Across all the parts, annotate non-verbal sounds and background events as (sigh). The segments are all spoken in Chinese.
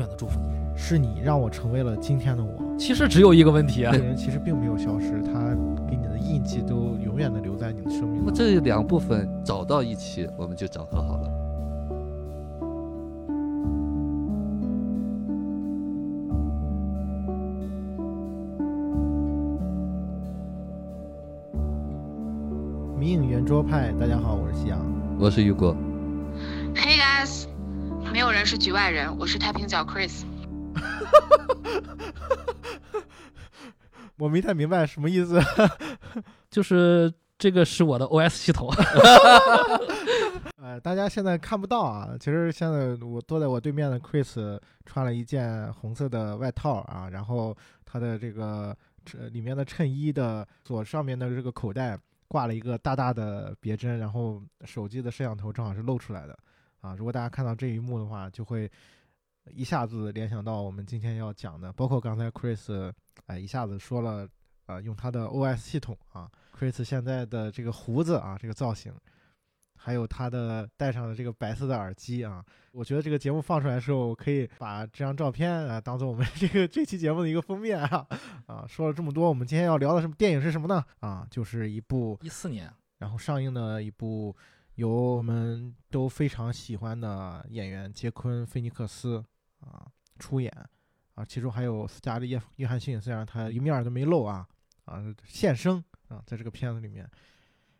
永远的祝福你。是你让我成为了今天的我。其实只有一个问题啊这，个人其实并没有消失，他给你的印记都永远的留在你的生命那么。这两部分找到一起，我们就整合好了。迷影圆桌派，大家好，我是夕阳。我是雨果，是局外人，我是太平角 Chris。(laughs) 我没太明白什么意思。(laughs) 就是这个是我的 OS 系统。(laughs) 呃，大家现在看不到啊，其实现在我坐在我对面的 Chris 穿了一件红色的外套啊，然后他的这个这里面的衬衣的左上面的这个口袋挂了一个大大的别针，然后手机的摄像头正好是露出来的啊。如果大家看到这一幕的话，就会一下子联想到我们今天要讲的，包括刚才 Chris 哎一下子说了啊、用他的 OS 系统啊，Chris 现在的这个胡子啊，这个造型。还有他的戴上的这个白色的耳机啊，我觉得这个节目放出来的时候，我可以把这张照片啊当做我们这个这期节目的一个封面啊啊。说了这么多，我们今天要聊的什么电影是什么呢？啊，就是一部一四年，然后上映的一部由我们都非常喜欢的演员杰昆·菲尼克斯啊出演啊，其中还有斯嘉丽·约约翰逊，虽然他一面儿都没露啊啊现身啊，在这个片子里面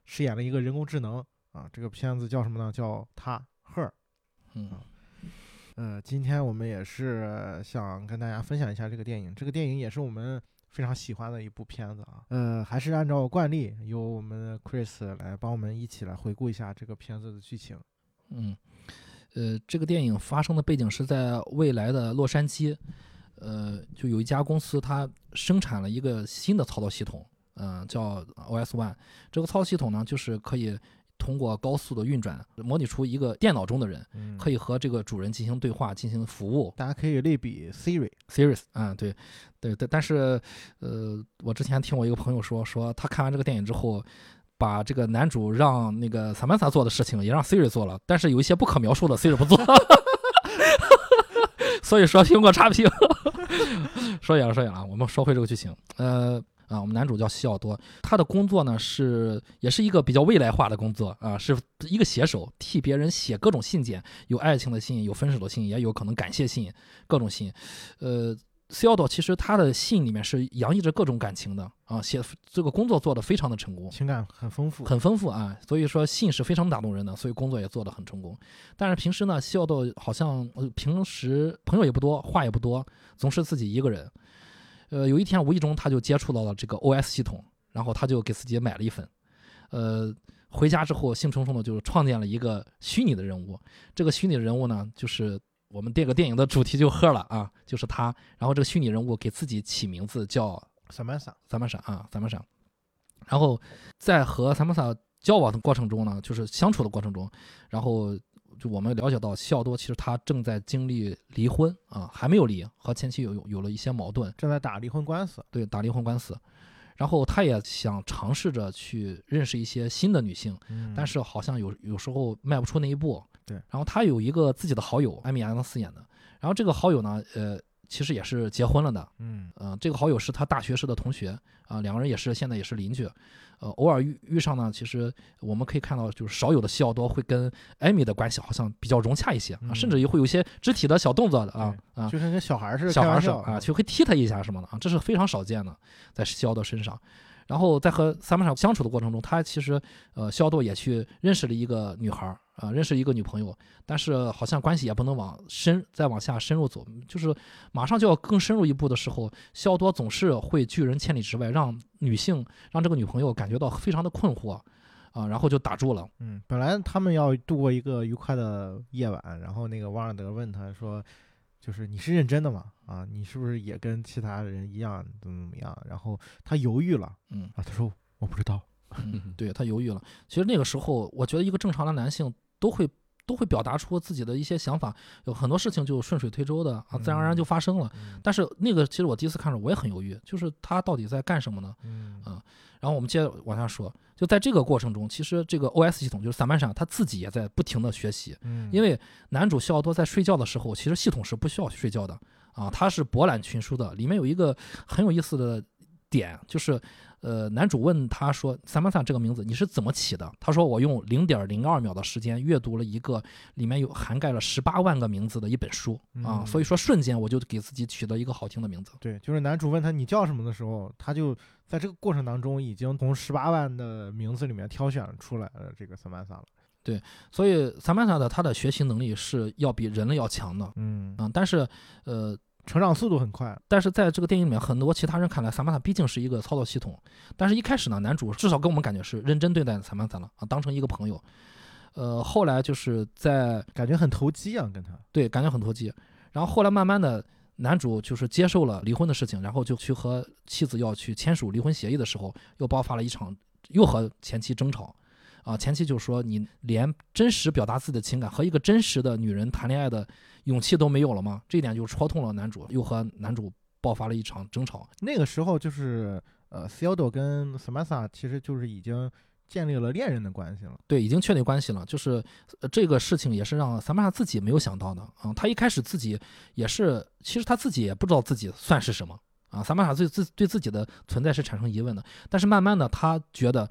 饰演了一个人工智能啊，这个片子叫什么呢？叫他 Her。嗯，呃，今天我们也是想跟大家分享一下这个电影。这个电影也是我们非常喜欢的一部片子啊。呃，还是按照惯例，由我们的 Chris 来帮我们一起来回顾一下这个片子的剧情。嗯，呃，这个电影发生的背景是在未来的洛杉矶，呃，就有一家公司它生产了一个新的操作系统，嗯、叫 OS One。这个操作系统呢，就是可以通过高速的运转，模拟出一个电脑中的人，嗯，可以和这个主人进行对话、进行服务。大家可以类比 Siri。Series 啊、对，对对，但是呃，我之前听我一个朋友说，说他看完这个电影之后，把这个男主让那个 Samantha 做的事情也让 Siri 做了，但是有一些不可描述的 Siri 不做，(laughs) 所以说苹果差评。(laughs) 说远了说远了，我们说回这个剧情，呃。啊，我们男主叫西奥多，他的工作呢是也是一个比较未来化的工作啊，是一个写手，替别人写各种信件，有爱情的信，有分手的信，也有可能感谢信，各种信。呃，西奥多其实他的信里面是洋溢着各种感情的啊，写这个工作做得非常的成功，情感很丰富，很丰富啊，所以说信是非常打动人的，所以工作也做得很成功。但是平时呢，西奥多好像呃平时朋友也不多，话也不多，总是自己一个人。呃，有一天无意中他就接触到了这个 OS 系统，然后他就给自己买了一份，呃，回家之后兴冲冲的就创建了一个虚拟的人物。这个虚拟的人物呢，就是我们这个电影的主题就喝了啊，就是他。然后这个虚拟人物给自己起名字叫 Samantha。萨曼莎啊，萨曼莎。然后在和萨曼莎交往的过程中呢，就是相处的过程中，然后就我们了解到西奥多其实他正在经历离婚啊，还没有离，和前妻有有有了一些矛盾，正在打离婚官司，对，打离婚官司。然后他也想尝试着去认识一些新的女性，嗯但是好像有有时候迈不出那一步。对然后他有一个自己的好友，艾米·亚当斯演的。然后这个好友呢，呃，其实也是结婚了的，嗯。呃、这个好友是他大学时的同学啊、两个人也是现在也是邻居，呃，偶尔遇遇上呢，其实我们可以看到，就是少有的西奥多会跟艾米的关系好像比较融洽一些啊，嗯甚至也会有一些肢体的小动作的啊啊，就。跟跟小孩儿似的，小孩开玩笑儿是啊，就会踢他一下什么的啊，这是非常少见的，在西奥多身上。然后在和萨曼莎相处的过程中，他其实呃，西奥多也去认识了一个女孩儿啊、认识一个女朋友，但是好像关系也不能往深再往下深入走，就是马上就要更深入一步的时候，肖多总是会拒人千里之外，让女性让这个女朋友感觉到非常的困惑啊，然后就打住了。嗯，本来他们要度过一个愉快的夜晚，然后那个瓦尔德问他说：“就是你是认真的吗？啊，你是不是也跟其他人一样怎么怎么样？”然后他犹豫了，嗯啊，他说：“我不知道。嗯，(laughs) 对他犹豫了。其实那个时候，我觉得一个正常的男性都会都会表达出自己的一些想法，有很多事情就顺水推舟的啊，自然而然就发生了。嗯但是那个其实我第一次看的时候我也很犹豫，就是他到底在干什么呢？嗯啊然后我们接着往下说，就在这个过程中，其实这个 OS 系统就是萨曼莎他自己也在不停的学习，嗯，因为男主西奥多在睡觉的时候，其实系统是不需要睡觉的啊，他是博览群书的。里面有一个很有意思的点，就是呃，男主问他说：“萨曼萨这个名字你是怎么起的？”他说：“我用零点零二秒的时间阅读了一个里面有涵盖了十八万个名字的一本书啊，嗯所以说瞬间我就给自己取了一个好听的名字。对，就是男主问他你叫什么的时候，他就在这个过程当中已经从十八万的名字里面挑选出来了这个萨曼萨了。对所以萨曼萨的他的学习能力是要比人类要强的嗯，嗯，但是呃，成长速度很快。但是在这个电影里面，很多其他人看来，萨曼塔毕竟是一个操作系统。但是一开始呢，男主至少给我们感觉是认真对待萨曼塔了啊，当成一个朋友。呃，后来就是在感觉很投机啊，跟他。对感觉很投机，然后后来慢慢的，男主就是接受了离婚的事情，然后就去和妻子要去签署离婚协议的时候，又爆发了一场又和前妻争吵。啊，前妻就说你连真实表达自己的情感和一个真实的女人谈恋爱的勇气都没有了吗？这一点就戳痛了男主，又和男主爆发了一场争吵。那个时候就是呃 c i o d o 跟 Samantha 其实就是已经建立了恋人的关系了。对，已经确立关系了。就是、呃这个事情也是让萨曼莎自己没有想到的啊。他一开始自己也是，其实他自己也不知道自己算是什么啊。萨曼莎对自对自己的存在是产生疑问的。但是慢慢的，他觉得，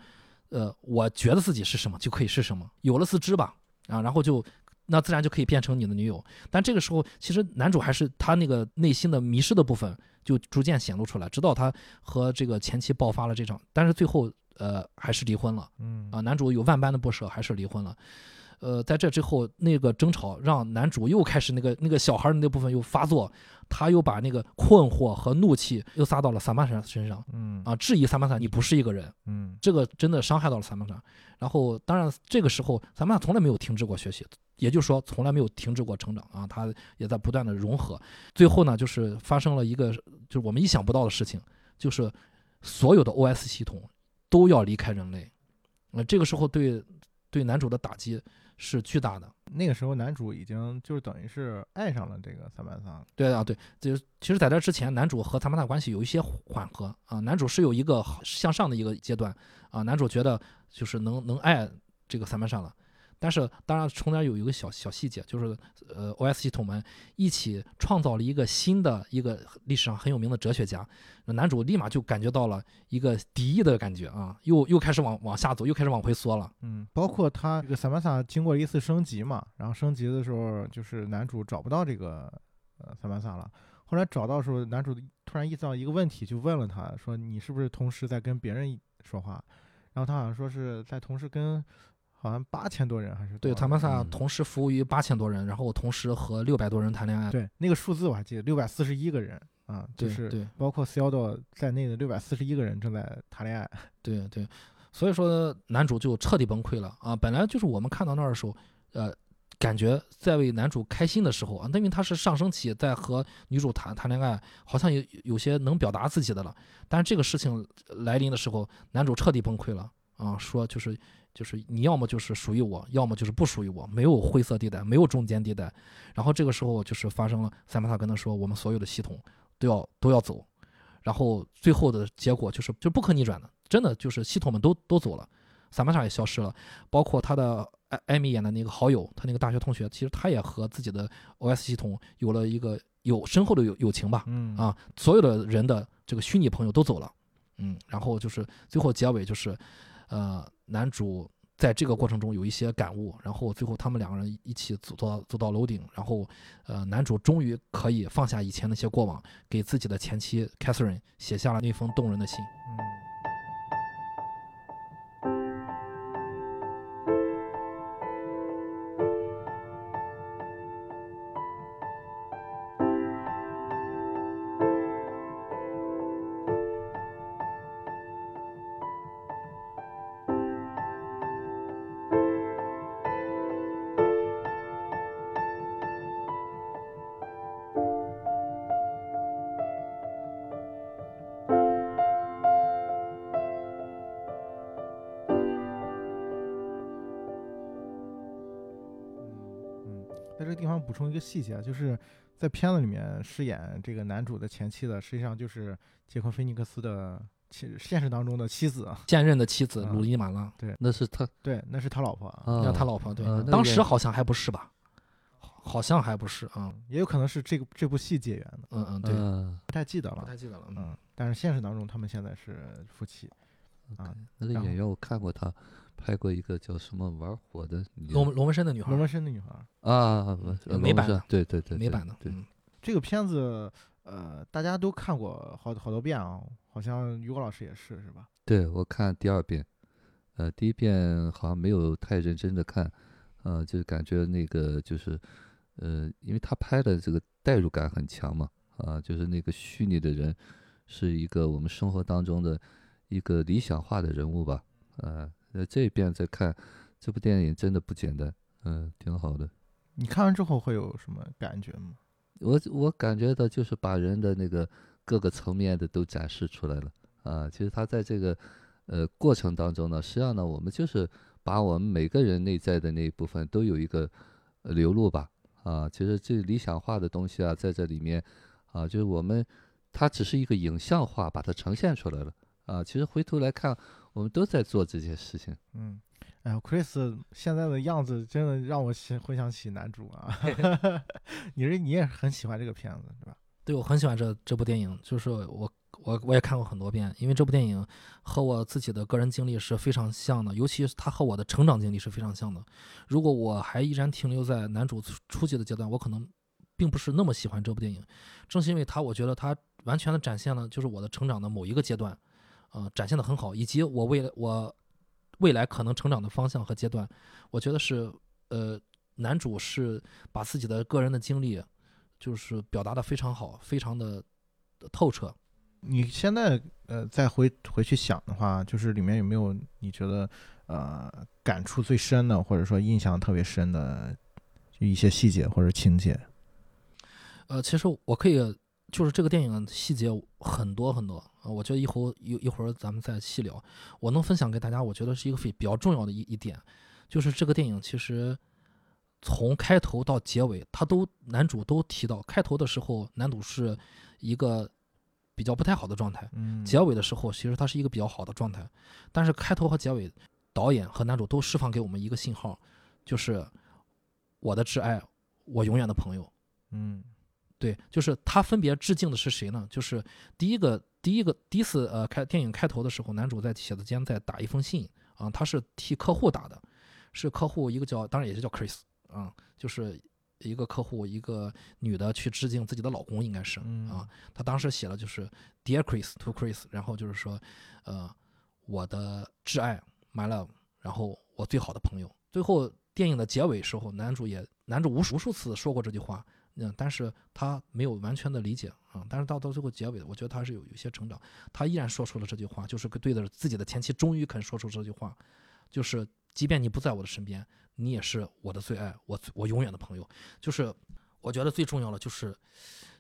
呃，我觉得自己是什么就可以是什么，有了自知吧啊，然后就。那自然就可以变成你的女友，但这个时候其实男主还是他那个内心的迷失的部分就逐渐显露出来，直到他和这个前妻爆发了这场，但是最后呃还是离婚了。嗯啊，男主有万般的不舍，还是离婚了。呃，在这之后，那个争吵让男主又开始那个那个小孩儿的那部分又发作，他又把那个困惑和怒气又撒到了萨曼莎身上嗯啊，质疑萨曼莎你不是一个人，嗯这个真的伤害到了萨曼莎。然后，当然这个时候萨曼莎从来没有停止过学习，也就是说从来没有停止过成长啊，他也在不断的融合。最后呢，就是发生了一个就是我们意想不到的事情，就是所有的 OS 系统都要离开人类。呃，这个时候对对男主的打击是巨大的。那个时候男主已经就是等于是爱上了这个萨曼萨。对啊，对，就其实在这之前，男主和萨曼萨关系有一些缓和啊。男主是有一个向上的一个阶段啊，男主觉得就是能能爱这个萨曼萨了。但是当然中间有一个小小细节，就是呃，OS 系统们一起创造了一个新的一个历史上很有名的哲学家，那男主立马就感觉到了一个敌意的感觉啊，又又开始往往下走，又开始往回缩了。嗯，包括他这个萨曼萨经过了一次升级嘛，然后升级的时候就是男主找不到这个呃萨曼萨了，后来找到的时候，男主突然意识到一个问题，就问了他说：“你是不是同时在跟别人说话？”然后他好像说是在同时跟好像八千多人还是对，多少人塔曼萨嗯同时服务于八千多人，然后同时和六百多人谈恋爱。对那个数字我还记得六百四十一个人啊，就是对包括 c i o d o 在内的六百四十一个人正在谈恋爱。(laughs) 对对，所以说男主就彻底崩溃了啊！本来就是我们看到那儿的时候，呃，感觉在为男主开心的时候啊，因为他是上升期，在和女主谈谈恋爱，好像有有些能表达自己的了。但是这个事情来临的时候，男主彻底崩溃了啊，说就是就是你要么就是属于我，要么就是不属于我，没有灰色地带，没有中间地带。然后这个时候就是发生了，塞曼塔跟他说，我们所有的系统都要都要走。然后最后的结果就是就不可逆转的，真的就是系统们都都走了，萨曼塔也消失了，包括他的艾艾米演的那个好友，他那个大学同学，其实他也和自己的 OS 系统有了一个有深厚的友友情吧，嗯啊，所有的人的这个虚拟朋友都走了，嗯，然后就是最后结尾就是，呃，男主在这个过程中有一些感悟，然后最后他们两个人一起走到走到楼顶，然后呃，男主终于可以放下以前那些过往，给自己的前妻 Catherine 写下了那封动人的信。嗯这个地方补充一个细节，就是在片子里面饰演这个男主的前妻的，实际上就是杰克菲尼克斯的妻，现实当中的妻子啊。现任的妻子嗯鲁伊马拉，对那是他对，那是他老婆那他老婆对当时好像还不是吧？好好像还不是啊，嗯，也有可能是这个这部戏结缘的，嗯嗯对，嗯，不太记得了。不太记得了，嗯嗯，但是现实当中他们现在是夫妻啊。那个演员我看过他拍过一个叫什么玩火的女龙龙纹身的女孩罗，纹身的女孩，啊，不是美版的。对对对，美版的，对，嗯。这个片子呃大家都看过好好多遍啊，好像于果老师也是是吧？对我看第二遍，呃，第一遍好像没有太认真的看，呃，就是感觉那个就是，呃，因为他拍的这个代入感很强嘛，啊、就是那个虚拟的人是一个我们生活当中的一个理想化的人物吧，呃，呃，这一遍再看这部电影真的不简单，嗯、挺好的。你看完之后会有什么感觉吗？我我感觉到就是把人的那个各个层面的都展示出来了啊。其实他在这个呃过程当中呢，实际上呢，我们就是把我们每个人内在的那一部分都有一个呃流露吧啊。其实这理想化的东西啊，在这里面啊，就是我们它只是一个影像化把它呈现出来了啊。其实回头来看，我们都在做这些事情。嗯，哎呀，Chris 现在的样子真的让我想回想起男主啊。(laughs) 你是你也很喜欢这个片子是吧？对，我很喜欢这这部电影，就是我我我也看过很多遍，因为这部电影和我自己的个人经历是非常像的，尤其是它和我的成长经历是非常像的。如果我还依然停留在男主初初级的阶段，我可能并不是那么喜欢这部电影。正是因为它，我觉得它完全的展现了就是我的成长的某一个阶段，呃，展现的很好，以及我未来我未来可能成长的方向和阶段，我觉得是呃，男主是把自己的个人的经历。就是表达的非常好，非常的透彻。你现在呃再回回去想的话，就是里面有没有你觉得呃感触最深的，或者说印象特别深的一些细节或者情节？呃，其实我可以，就是这个电影细节很多很多啊、呃我觉得一会儿一一会儿咱们再细聊。我能分享给大家，我觉得是一个非比较重要的一一点，就是这个电影其实。从开头到结尾，他都男主都提到，开头的时候男主是一个比较不太好的状态，嗯，结尾的时候其实他是一个比较好的状态，但是开头和结尾，导演和男主都释放给我们一个信号，就是我的挚爱，我永远的朋友。嗯对，就是他分别致敬的是谁呢？就是第一个，第一个第一次呃开电影开头的时候，男主在写字间在打一封信啊，他是替客户打的，是客户一个叫当然也是叫 Chris 啊，就是一个客户一个女的去致敬自己的老公，应该是嗯啊，他当时写了就是 Dear Chris to Chris，然后就是说呃我的挚爱 My love，然后我最好的朋友。最后电影的结尾时候，男主也男主无数无数次说过这句话。嗯，但是他没有完全的理解啊、但是到到最后结尾，我觉得他是有有些成长，他依然说出了这句话，就是对着自己的前妻，终于肯说出这句话，就是即便你不在我的身边，你也是我的最爱，我我永远的朋友。就是我觉得最重要的就是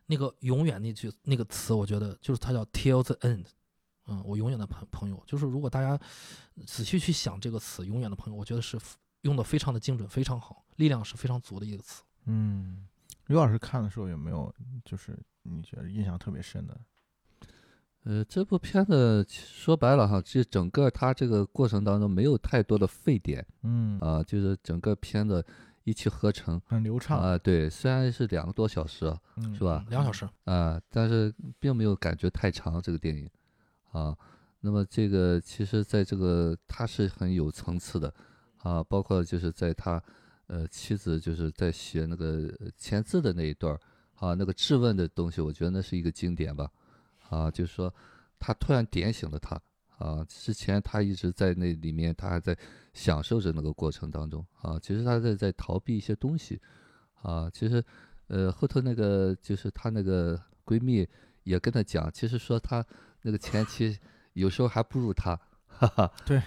那个永远那句那个词，我觉得就是它叫 till the end，嗯，我永远的朋朋友，就是如果大家仔细去想这个词，永远的朋友，我觉得是用的非常的精准，非常好，力量是非常足的一个词。嗯，于老师看的时候有没有就是你觉得印象特别深的？呃，这部片子其实说白了哈，其实整个它这个过程当中没有太多的废点嗯，啊，就是整个片子一气呵成很流畅，啊。对，虽然是两个多小时是吧？两小时，啊，但是并没有感觉太长这个电影啊。那么这个其实在这个它是很有层次的啊，包括就是在他呃妻子就是在写那个签字的那一段儿啊，那个质问的东西，我觉得那是一个经典吧。啊，就是说他突然点醒了他啊，之前他一直在那里面，他还在享受着那个过程当中啊，其实他在在逃避一些东西啊，其实呃后头那个就是她那个闺蜜也跟他讲，其实说他那个前妻有时候还不如他，哈哈，对，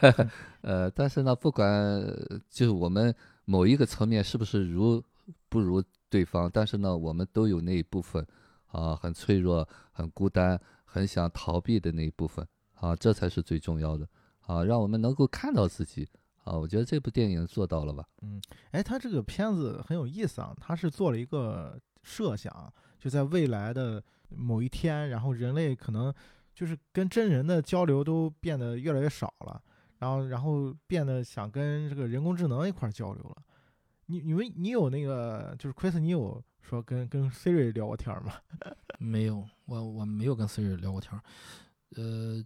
(laughs) 呃，但是呢，不管呃就是我们某一个层面是不是如不如对方，但是呢，我们都有那一部分啊，很脆弱、很孤单、很想逃避的那一部分啊，这才是最重要的啊，让我们能够看到自己啊，我觉得这部电影做到了吧？嗯哎，他这个片子很有意思啊，他是做了一个设想，就在未来的某一天，然后人类可能就是跟真人的交流都变得越来越少了，然后然后变得想跟这个人工智能一块交流了。你你们你有那个就是 Chris，你有说跟跟 Siri 聊过天吗？(laughs) 没有，我我没有跟 Siri 聊过天，呃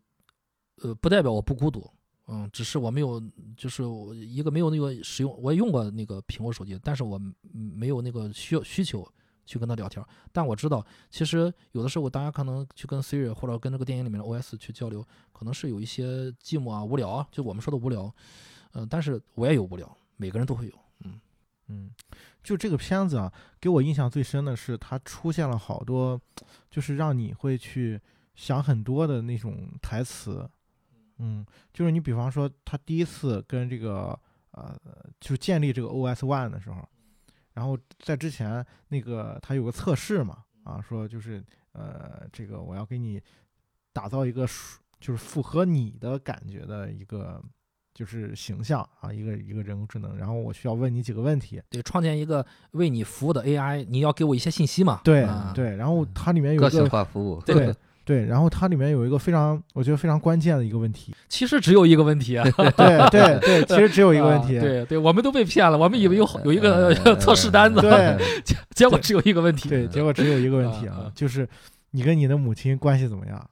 呃，不代表我不孤独，嗯，只是我没有，就是我一个没有那个使用，我也用过那个苹果手机，但是我没有那个需要需求去跟他聊天。但我知道，其实有的时候大家可能去跟 Siri 或者跟这个电影里面的 OS 去交流，可能是有一些寂寞啊、无聊啊，就我们说的无聊，嗯、但是我也有无聊，每个人都会有，嗯。嗯，就这个片子啊，给我印象最深的是它出现了好多，就是让你会去想很多的那种台词。嗯，就是你比方说他第一次跟这个呃，就建立这个 OS One 的时候，然后在之前那个他有个测试嘛，啊，说就是呃，这个我要给你打造一个属就是符合你的感觉的一个就是形象啊，一个一个人工智能，然后我需要问你几个问题。对，创建一个为你服务的 AI，你要给我一些信息嘛？对、啊、对，然后它里面有个性化服务，对 (laughs) 对，然后它里面有一个非常我觉得非常关键的一个问题，其实只有一个问题啊，对对对，其实只有一个问题，啊对对，我们都被骗了，我们以为有有一个呃测试单子，对结结果只有一个问题。对，结果只有一个问题啊就是你跟你的母亲关系怎么样？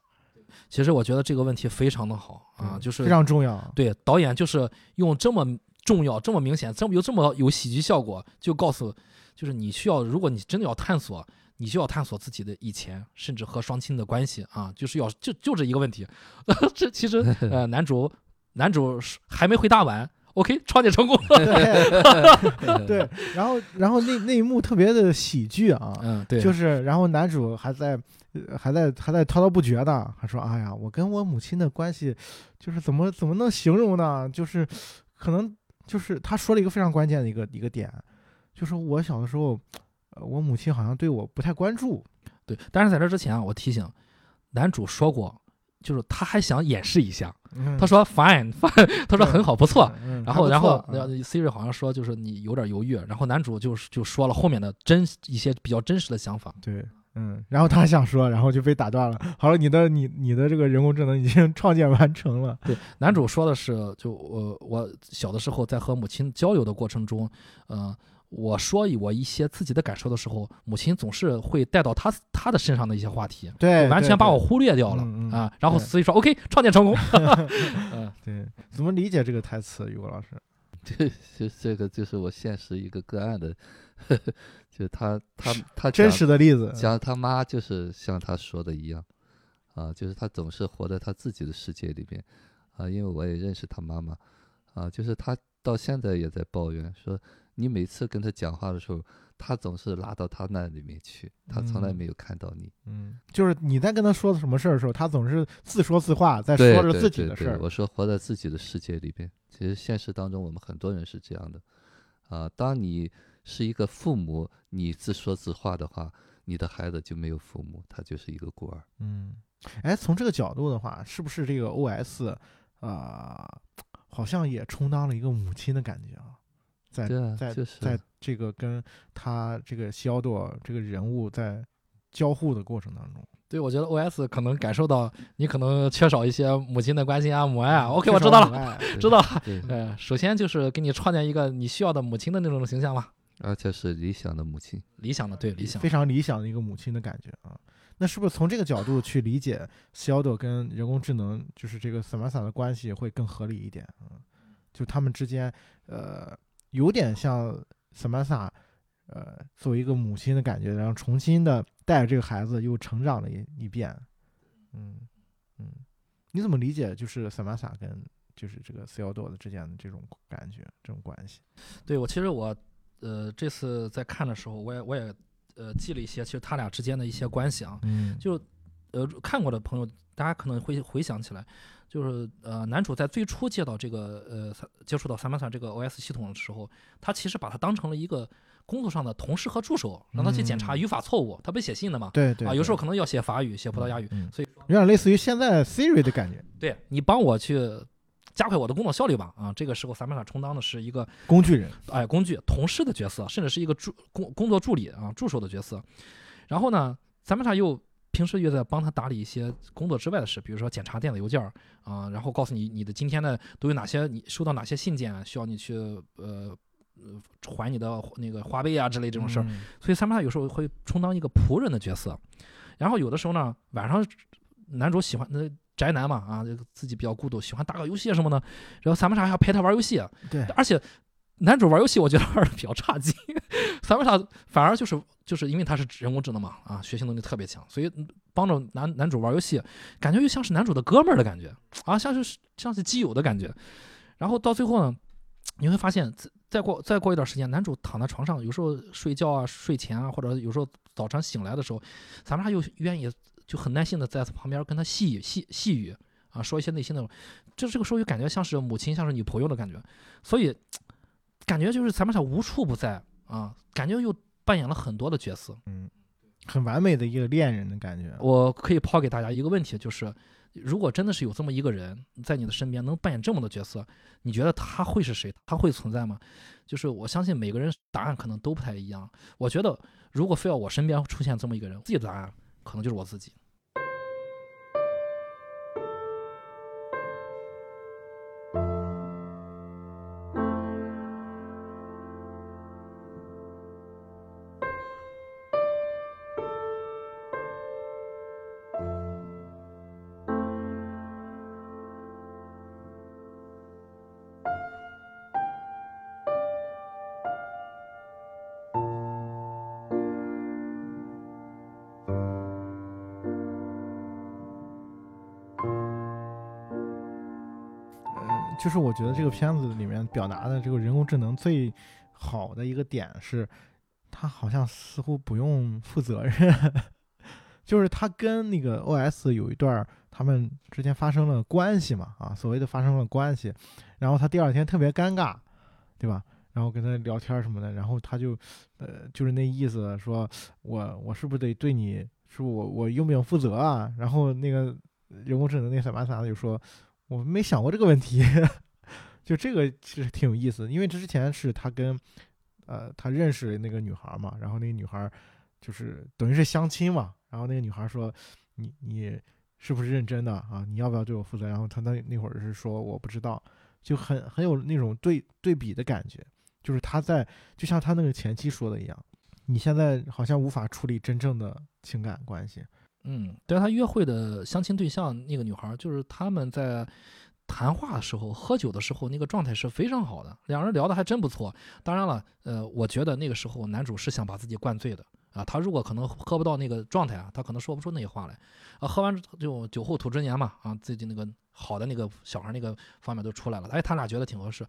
其实我觉得这个问题非常的好啊，嗯就是非常重要。对导演就是用这么重要、这么明显、这么有这么有喜剧效果，就告诉，就是你需要，如果你真的要探索，你就要探索自己的以前，甚至和双亲的关系啊，就是要就就这一个问题。(laughs) 这其实 (laughs) 呃，男主男主是还没回答完，OK，创建成功。(laughs) 对对，然后然后那那一幕特别的喜剧啊，嗯，对，就是然后男主还在呃还在还在滔滔不绝的，还说：“哎呀，我跟我母亲的关系，就是怎么怎么能形容呢？就是可能就是他说了一个非常关键的一个一个点，就是我小的时候，呃，我母亲好像对我不太关注。对，但是在这之前啊，我提醒男主说过，就是他还想演示一下，嗯他说 fine fine，(laughs) 他说很好，不错。，嗯然后，然后，Siri 好像说就是你有点犹豫，然后男主就是就说了后面的真一些比较真实的想法。对。嗯，然后他想说，然后就被打断了。好了，你的你你的这个人工智能已经 (laughs) 创建完成了。对，男主说的是，就我我小的时候在和母亲交流的过程中，呃，我说我一些自己的感受的时候，母亲总是会带到他他的身上的一些话题，对，完全把我忽略掉了啊。然后对 Siri 说 OK，创建成功。(laughs) (laughs) 嗯，(laughs) 对，怎么理解这个台词，于果老师？这这这个就是我现实一个个案的，就他他他真实的例子。讲他妈就是像他说的一样，啊，就是他总是活在他自己的世界里边，啊，因为我也认识他妈妈，啊，就是他到现在也在抱怨说，你每次跟他讲话的时候，他总是拉到他那里面去，他从来嗯没有看到你。嗯，就是你在跟他说什么事儿的时候，他总是自说自话，在说着自己的事儿。我说活在自己的世界里边，其实现实当中我们很多人是这样的，啊，当你是一个父母，你自说自话的话，你的孩子就没有父母，他就是一个孤儿。嗯，哎，从这个角度的话，是不是这个 OS 啊、好像也充当了一个母亲的感觉啊？在啊在就是在这个跟他这个西奥多这个人物在交互的过程当中，对，我觉得 OS 可能感受到你可能缺少一些母亲的关心啊、母爱啊。OK，我知道了，知道了。呃，首先就是给你创建一个你需要的母亲的那种形象嘛，而且是理想的母亲。理想的，对，理想非。常理想的一个母亲的感觉啊。那是不是从这个角度去理解西奥多跟人工智能，就是这个 Samantha 的关系会更合理一点？嗯，就他们之间，呃，有点像 Samantha，呃，作为一个母亲的感觉，然后重新的带着这个孩子又成长了一一遍。嗯嗯，你怎么理解就是 Samantha 跟就是这个西奥多的之间的这种感觉，这种关系？对我其实我呃这次在看的时候，我也我也呃记了一些，其实他俩之间的一些关系啊，嗯就呃看过的朋友，大家可能会回想起来，就是呃男主在最初接到这个呃三接触到三八三这个 OS 系统的时候，他其实把它当成了一个工作上的同事和助手，让他去检查嗯语法错误，他不写信的嘛，对对啊，有时候可能要写法语、写葡萄牙语，嗯，所以有点类似于现在 Siri 的感觉。对你帮我去加快我的工作效率吧啊。这个时候，萨曼莎充当的是一个工具人，哎工具同事的角色，甚至是一个助工工作助理啊助手的角色。然后呢，萨曼莎又平时又在帮他打理一些工作之外的事，比如说检查电子邮件儿啊，然后告诉你你的今天的都有哪些，你收到哪些信件啊需要你去呃呃还你的那个花呗啊之类这种事儿。嗯所以萨曼莎有时候会充当一个仆人的角色，然后有的时候呢，晚上男主喜欢那宅男嘛啊，自己比较孤独，喜欢打个游戏什么的，然后萨曼莎还要陪他玩游戏，对，而且男主玩游戏我觉得还是比较差劲，萨曼莎反而就是就是因为他是人工智能嘛啊，学习能力特别强，所以帮着男男主玩游戏，感觉又像是男主的哥们儿的感觉。啊，像是像是基友的感觉，然后到最后呢，你会发现再再过再过一段时间，男主躺在床上，有时候睡觉啊、睡前啊，或者有时候早晨醒来的时候，萨曼莎又愿意就很耐心的在他旁边跟他细语细细语啊，说一些内心的，就这个时候就感觉像是母亲，像是女朋友的感觉，所以感觉就是萨曼莎无处不在啊，感觉又扮演了很多的角色。嗯，很完美的一个恋人的感觉。我可以抛给大家一个问题，就是如果真的是有这么一个人在你的身边，能扮演这么多角色，你觉得他会是谁？他会存在吗？就是我相信每个人答案可能都不太一样。我觉得如果非要我身边出现这么一个人，自己的答案可能就是我自己。就是我觉得这个片子里面表达的这个人工智能最好的一个点是，它好像似乎不用负责任，(laughs) 就是他跟那个 OS 有一段儿他们之间发生了关系嘛，啊，所谓的发生了关系，然后他第二天特别尴尬，对吧？然后跟他聊天什么的，然后他就，呃，就是那意思，说我我是不是得对你，是不我我用不用负责啊？然后那个人工智能那萨曼萨就说，我没想过这个问题，(laughs) 就这个其实挺有意思，因为之前是他跟，呃，他认识那个女孩嘛，然后那个女孩就是等于是相亲嘛，然后那个女孩说，你你是不是认真的啊？你要不要对我负责？然后他那那会儿是说我不知道，就很很有那种对对比的感觉，就是他在就像他那个前妻说的一样，你现在好像无法处理真正的情感关系，嗯，对他约会的相亲对象那个女孩，就是他们在谈话的时候、喝酒的时候，那个状态是非常好的，两人聊得还真不错。当然了，呃，我觉得那个时候男主是想把自己灌醉的啊，他如果可能喝不到那个状态啊，他可能说不出那些话来啊。喝完就酒后吐真言嘛啊，自己那个好的那个小孩那个方面都出来了，哎，他俩觉得挺合适。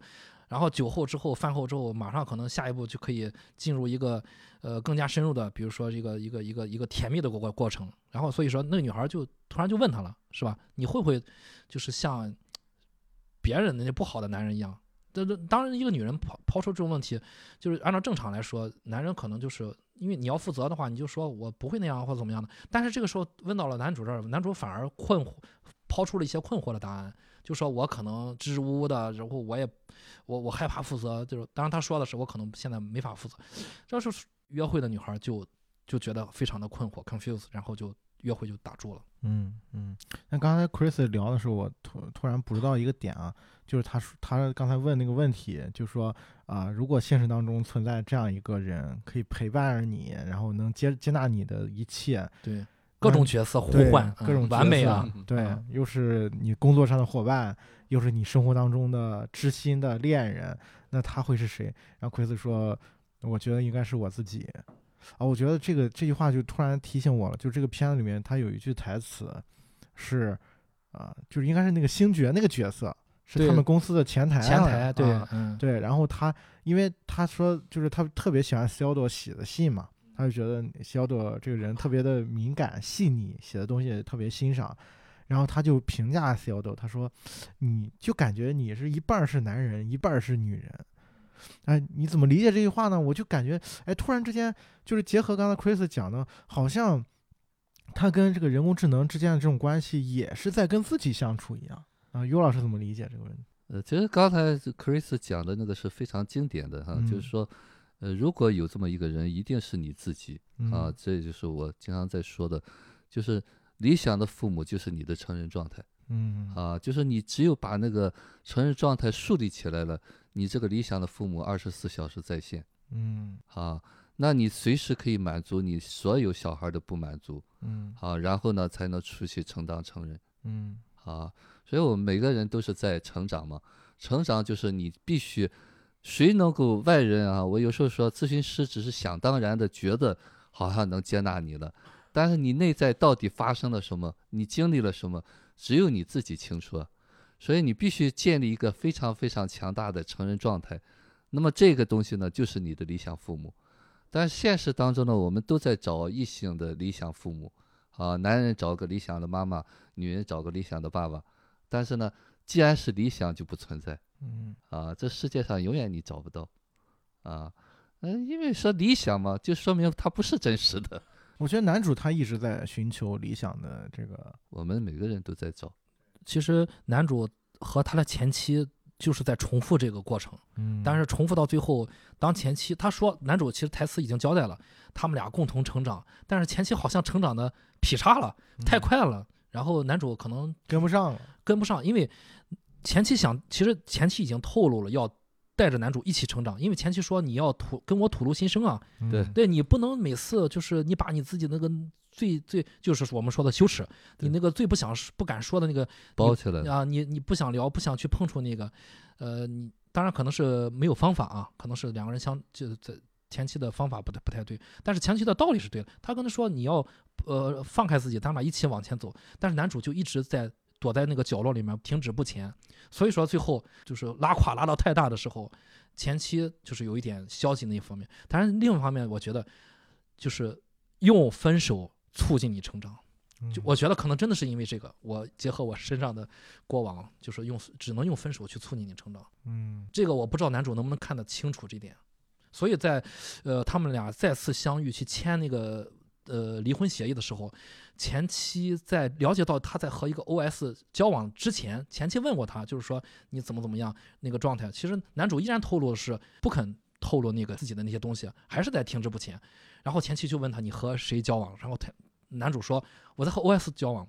然后酒后之后、饭后之后，马上可能下一步就可以进入一个呃更加深入的，比如说这个一个一个一个甜蜜的过过过程。然后所以说那个女孩就突然就问他了，是吧？你会不会就是像别人那些不好的男人一样？这这当然，一个女人抛抛出这种问题，就是按照正常来说，男人可能就是因为你要负责的话，你就说我不会那样或怎么样的。但是这个时候问到了男主这儿，男主反而困惑，抛出了一些困惑的答案，就说我可能支支吾吾的，然后我也我我害怕负责，就是当然他说的是我可能现在没法负责。这时候约会的女孩就就觉得非常的困惑 confused，然后就约会就打住了。嗯嗯，那刚才 Chris 聊的时候，我突突然捕捉到一个点啊，就是他说他刚才问那个问题，就说啊、如果现实当中存在这样一个人，可以陪伴着你，然后能接接纳你的一切，对，各种角色互对换，各种嗯完美啊！对，又是你工作上的伙伴，又是你生活当中的知心的恋人，那他会是谁？然后奎斯说，我觉得应该是我自己。啊，我觉得这个这句话就突然提醒我了，就这个片子里面他有一句台词是，啊、就是应该是那个星爵那个角色，是他们公司的前台啊，前台对对，然后他因为他说就是他特别喜欢 c 奥多写的信嘛，他就觉得奥多这个人特别的敏感细腻，写的东西也特别欣赏。然后他就评价 c 奥多，他说：“你就感觉你是一半儿是男人，一半儿是女人。”哎，你怎么理解这句话呢？我就感觉，哎，突然之间就是结合刚才 Chris 讲的，好像他跟这个人工智能之间的这种关系，也是在跟自己相处一样啊。尤老师怎么理解这个问题？呃，其实刚才 Chris 讲的那个是非常经典的哈，就嗯是说，呃，如果有这么一个人，一定是你自己啊，嗯这就是我经常在说的，就是理想的父母就是你的成人状态嗯啊，就是你只有把那个成人状态树立起来了，你这个理想的父母二十四小时在线嗯啊，那你随时可以满足你所有小孩的不满足嗯啊，然后呢才能出去承担成人。嗯啊，所以我们每个人都是在成长嘛。成长就是你必须，谁能够外人啊？我有时候说，咨询师只是想当然的觉得好像能接纳你了，但是你内在到底发生了什么，你经历了什么，只有你自己清楚啊。所以你必须建立一个非常非常强大的成人状态。那么这个东西呢，就是你的理想父母。但现实当中呢，我们都在找异性的理想父母啊，男人找个理想的妈妈，女人找个理想的爸爸。但是呢，既然是理想，就不存在嗯啊，这世界上永远你找不到啊。嗯，因为说理想嘛，就说明它不是真实的。(laughs) 我觉得男主他一直在寻求理想的这个，(laughs) 我们每个人都在找，其实男主和他的前妻就是在重复这个过程，嗯，但是重复到最后，当前妻他说男主其实台词已经交代了，他们俩共同成长，但是前妻好像成长的劈叉了，太嗯快了，然后男主可能跟不上了，跟不上，因为前期想，其实前期已经透露了要带着男主一起成长，因为前期说你要吐跟我吐露心声啊，对嗯对你不能每次就是你把你自己那个最最就是我们说的羞耻，你那个最不想不敢说的那个包起来。啊，你你不想聊，不想去碰触那个，呃，你当然可能是没有方法啊，可能是两个人相就是在前期的方法不太不太对，但是前期的道理是对的。他跟他说你要呃放开自己，咱俩一起往前走，但是男主就一直在躲在那个角落里面停止不前，所以说最后就是拉垮拉到太大的时候，前期就是有一点消极那一方面，但是另一方面我觉得就是用分手促进你成长。就嗯我觉得可能真的是因为这个，我结合我身上的过往，就是用只能用分手去促进你成长。嗯这个我不知道男主能不能看得清楚这点。所以在呃他们俩再次相遇去签那个呃离婚协议的时候，前妻在了解到他在和一个 OS 交往之前，前妻问过他，就是说你怎么怎么样那个状态。其实男主依然透露的是不肯透露那个自己的那些东西，还是在停滞不前。然后前妻就问他你和谁交往，然后他男主说我在和 OS 交往，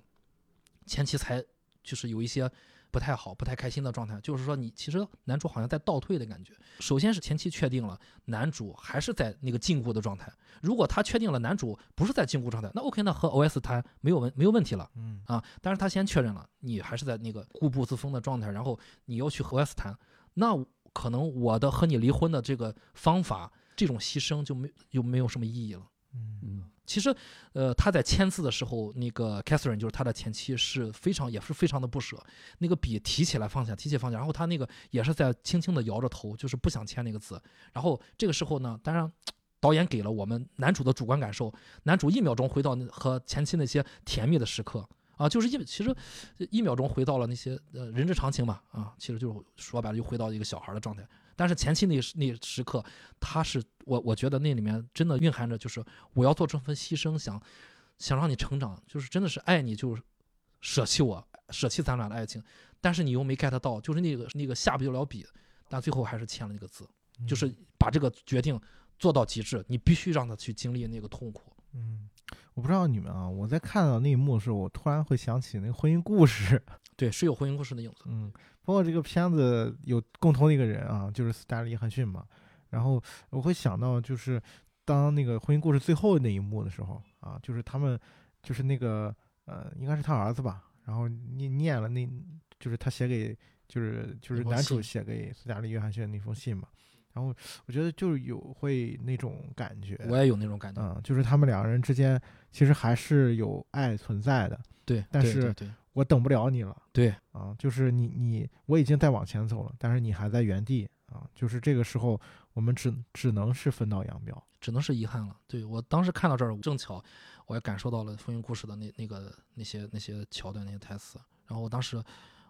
前妻才就是有一些不太好、不太开心的状态，就是说你其实男主好像在倒退的感觉。首先是前期确定了男主还是在那个禁锢的状态，如果他确定了男主不是在禁锢状态，那 OK，那和 OS 谈没有问没有问题了嗯啊。但是他先确认了你还是在那个固步自封的状态，然后你要去和 OS 谈，那可能我的和你离婚的这个方法，这种牺牲就没就没有什么意义了。嗯嗯，其实，呃，他在签字的时候，那个 Catherine 就是他的前妻，是非常也是非常的不舍，那个笔提起来放下，提起放下，然后他那个也是在轻轻的摇着头，就是不想签那个字。然后这个时候呢，当然导演给了我们男主的主观感受，男主一秒钟回到那和前妻那些甜蜜的时刻啊，就是一其实一秒钟回到了那些呃人之常情嘛啊，其实就是说白了又回到一个小孩的状态。但是前期那那时刻，他是我我觉得那里面真的蕴含着就是我要做这份牺牲，想想让你成长，就是真的是爱你，就是舍弃我，舍弃咱俩的爱情，但是你又没 get 到，就是那个那个下不了笔，但最后还是签了那个字，就是把这个决定做到极致，你必须让他去经历那个痛苦。嗯，我不知道你们啊，我在看到那一幕的时候，我突然会想起那个婚姻故事，(laughs) 对，是有婚姻故事的影子。嗯，包括这个片子有共同的一个人啊，就是斯嘉丽·约翰逊嘛。然后我会想到，就是当那个婚姻故事最后那一幕的时候啊，就是他们就是那个呃，应该是他儿子吧，然后念念了那，就是他写给就是就是男主写给斯嘉丽·约翰逊那封信嘛。然后我觉得就是有会那种感觉，我也有那种感觉。嗯，就是他们两个人之间其实还是有爱存在的。对，但是我等不了你了。对啊，就是你你我已经在往前走了，但是你还在原地啊，就是这个时候我们只只能是分道扬镳。只能是遗憾了。对我当时看到这儿，正巧我也感受到了风云故事的那那个那些那些桥段那些台词，然后我当时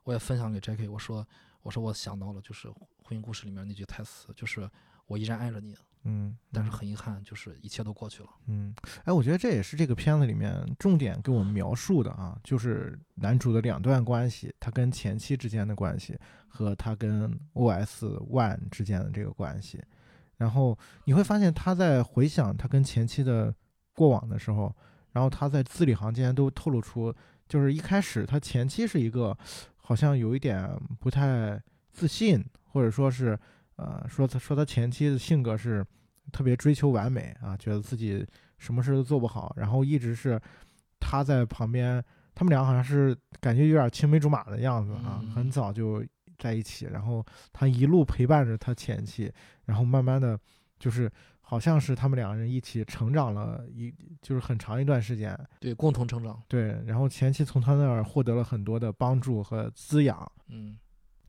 我也分享给 Jackie，我说我说我想到了就是婚姻故事里面那句台词，就是我依然爱着你，嗯，但是很遗憾，就是一切都过去了。嗯，哎，我觉得这也是这个片子里面重点给我们描述的啊，就是男主的两段关系，他跟前妻之间的关系和他跟 OS One 之间的这个关系。然后你会发现他在回想他跟前妻的过往的时候，然后他在字里行间都透露出，就是一开始他前妻是一个好像有一点不太自信，或者说是呃说他说他前妻的性格是。特别追求完美啊，觉得自己什么事都做不好，然后一直是他在旁边，他们俩好像是感觉有点青梅竹马的样子啊，很早就在一起，然后他一路陪伴着他前妻，然后慢慢的，就是好像是他们两个人一起成长了一，就是很长一段时间，对，共同成长，对，然后前妻从他那儿获得了很多的帮助和滋养，嗯，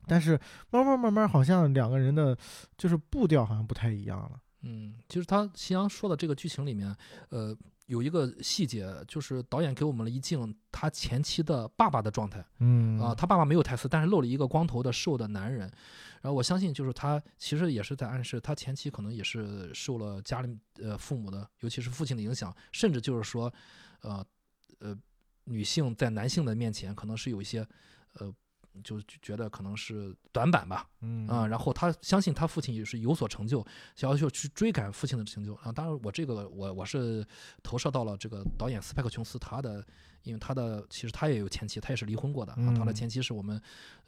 但是慢慢慢慢好像两个人的就是步调好像不太一样了。嗯，其实他夕阳说的这个剧情里面，呃，有一个细节，就是导演给我们了一镜他前妻的爸爸的状态。嗯啊，他爸爸没有台词，但是露了一个光头的瘦的男人。然后我相信，就是他其实也是在暗示，他前妻可能也是受了家里呃父母的，尤其是父亲的影响，甚至就是说，呃呃，女性在男性的面前可能是有一些呃。就觉得可能是短板吧，嗯啊，然后他相信他父亲也是有所成就，想要去去追赶父亲的成就啊。当然，我这个我我是投射到了这个导演斯派克琼斯他的，因为他的其实他也有前妻，他也是离婚过的啊。他的前妻是我们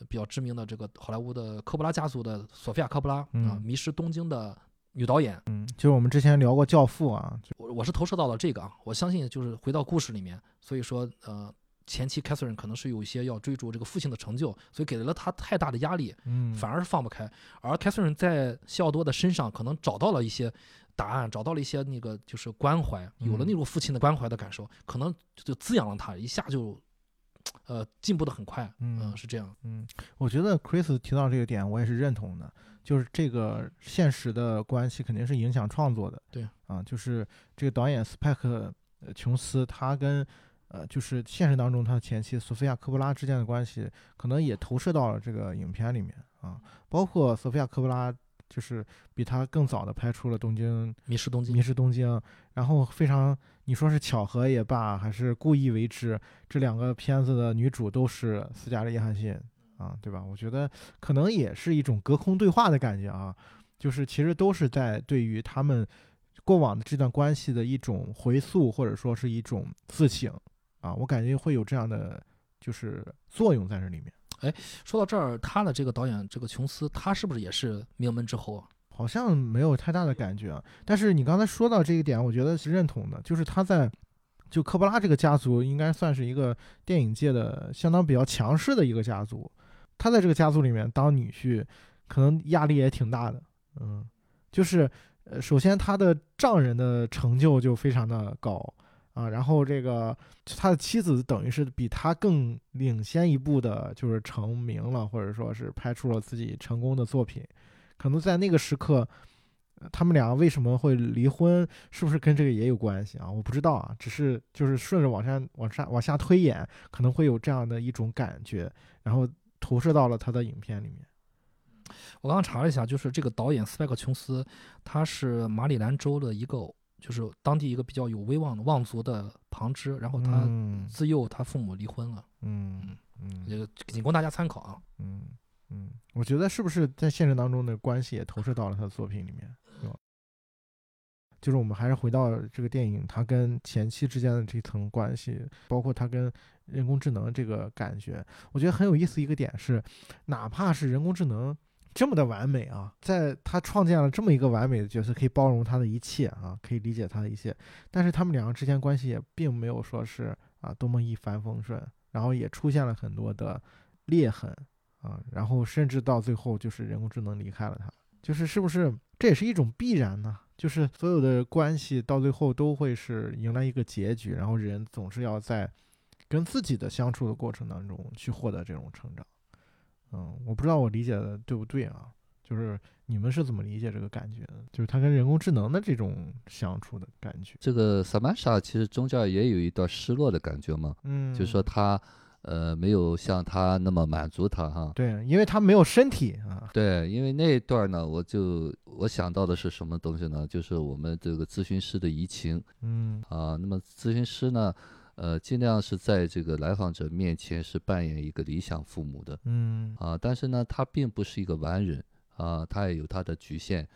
比较知名的这个好莱坞的科布拉家族的索菲亚科布拉啊，迷失东京的女导演。嗯，就是我们之前聊过《教父》啊，我我是投射到了这个啊，我相信就是回到故事里面，所以说呃。前期 Catherine 可能是有一些要追逐这个父亲的成就，所以给了他太大的压力，嗯，反而是放不开。而 Catherine 在西奥多的身上可能找到了一些答案，找到了一些那个就是关怀，有了那种父亲的关怀的感受，可能就滋养了他，一下就呃进步的很快。嗯，是这样。嗯，我觉得 Chris 提到这个点，我也是认同的，就是这个现实的关系肯定是影响创作的。对啊，就是这个导演斯派克琼斯他跟。呃，就是现实当中他的前妻索菲亚科布拉之间的关系，可能也投射到了这个影片里面啊。包括索菲亚科布拉，就是比他更早的拍出了《东京迷失东京》，迷失东京。然后非常，你说是巧合也罢，还是故意为之，这两个片子的女主都是斯嘉丽约翰逊啊，对吧？我觉得可能也是一种隔空对话的感觉啊，就是其实都是在对于他们过往的这段关系的一种回溯，或者说是一种自省。啊，我感觉会有这样的就是作用在这里面。哎，说到这儿，他的这个导演这个琼斯，他是不是也是名门之后啊？好像没有太大的感觉。但是你刚才说到这一点，我觉得是认同的，就是他在就科波拉这个家族应该算是一个电影界的相当比较强势的一个家族。他在这个家族里面当女婿，可能压力也挺大的。嗯，就是呃，首先他的丈人的成就就非常的高。啊，然后这个他的妻子等于是比他更领先一步的，就是成名了，或者说是拍出了自己成功的作品。可能在那个时刻，他们俩为什么会离婚，是不是跟这个也有关系啊？我不知道啊，只是就是顺着往下、往下、往下推演，可能会有这样的一种感觉，然后投射到了他的影片里面。我刚刚查了一下，就是这个导演斯派克琼斯，他是马里兰州的一个。就是当地一个比较有威望的望族的旁支，然后他自幼他父母离婚了，嗯嗯，也仅供大家参考啊，嗯嗯，我觉得是不是在现实当中的关系也投射到了他的作品里面？就是我们还是回到这个电影，他跟前妻之间的这层关系，包括他跟人工智能这个感觉，我觉得很有意思。一个点是，哪怕是人工智能。这么的完美啊，在他创建了这么一个完美的角色，可以包容他的一切啊，可以理解他的一切。但是他们两个之间关系也并没有说是啊多么一帆风顺，然后也出现了很多的裂痕啊，然后甚至到最后就是人工智能离开了他，就是是不是这也是一种必然呢？就是所有的关系到最后都会是迎来一个结局，然后人总是要在跟自己的相处的过程当中去获得这种成长。嗯，我不知道我理解的对不对啊？就是你们是怎么理解这个感觉的？就是他跟人工智能的这种相处的感觉。这个萨曼莎其实中间也有一段失落的感觉嘛，嗯，就是说他呃没有像他那么满足他哈。对，因为他没有身体啊。对，因为那一段呢，我就我想到的是什么东西呢？就是我们这个咨询师的移情嗯啊。那么咨询师呢，呃，尽量是在这个来访者面前是扮演一个理想父母的嗯啊，但是呢，他并不是一个完人啊，他也有他的局限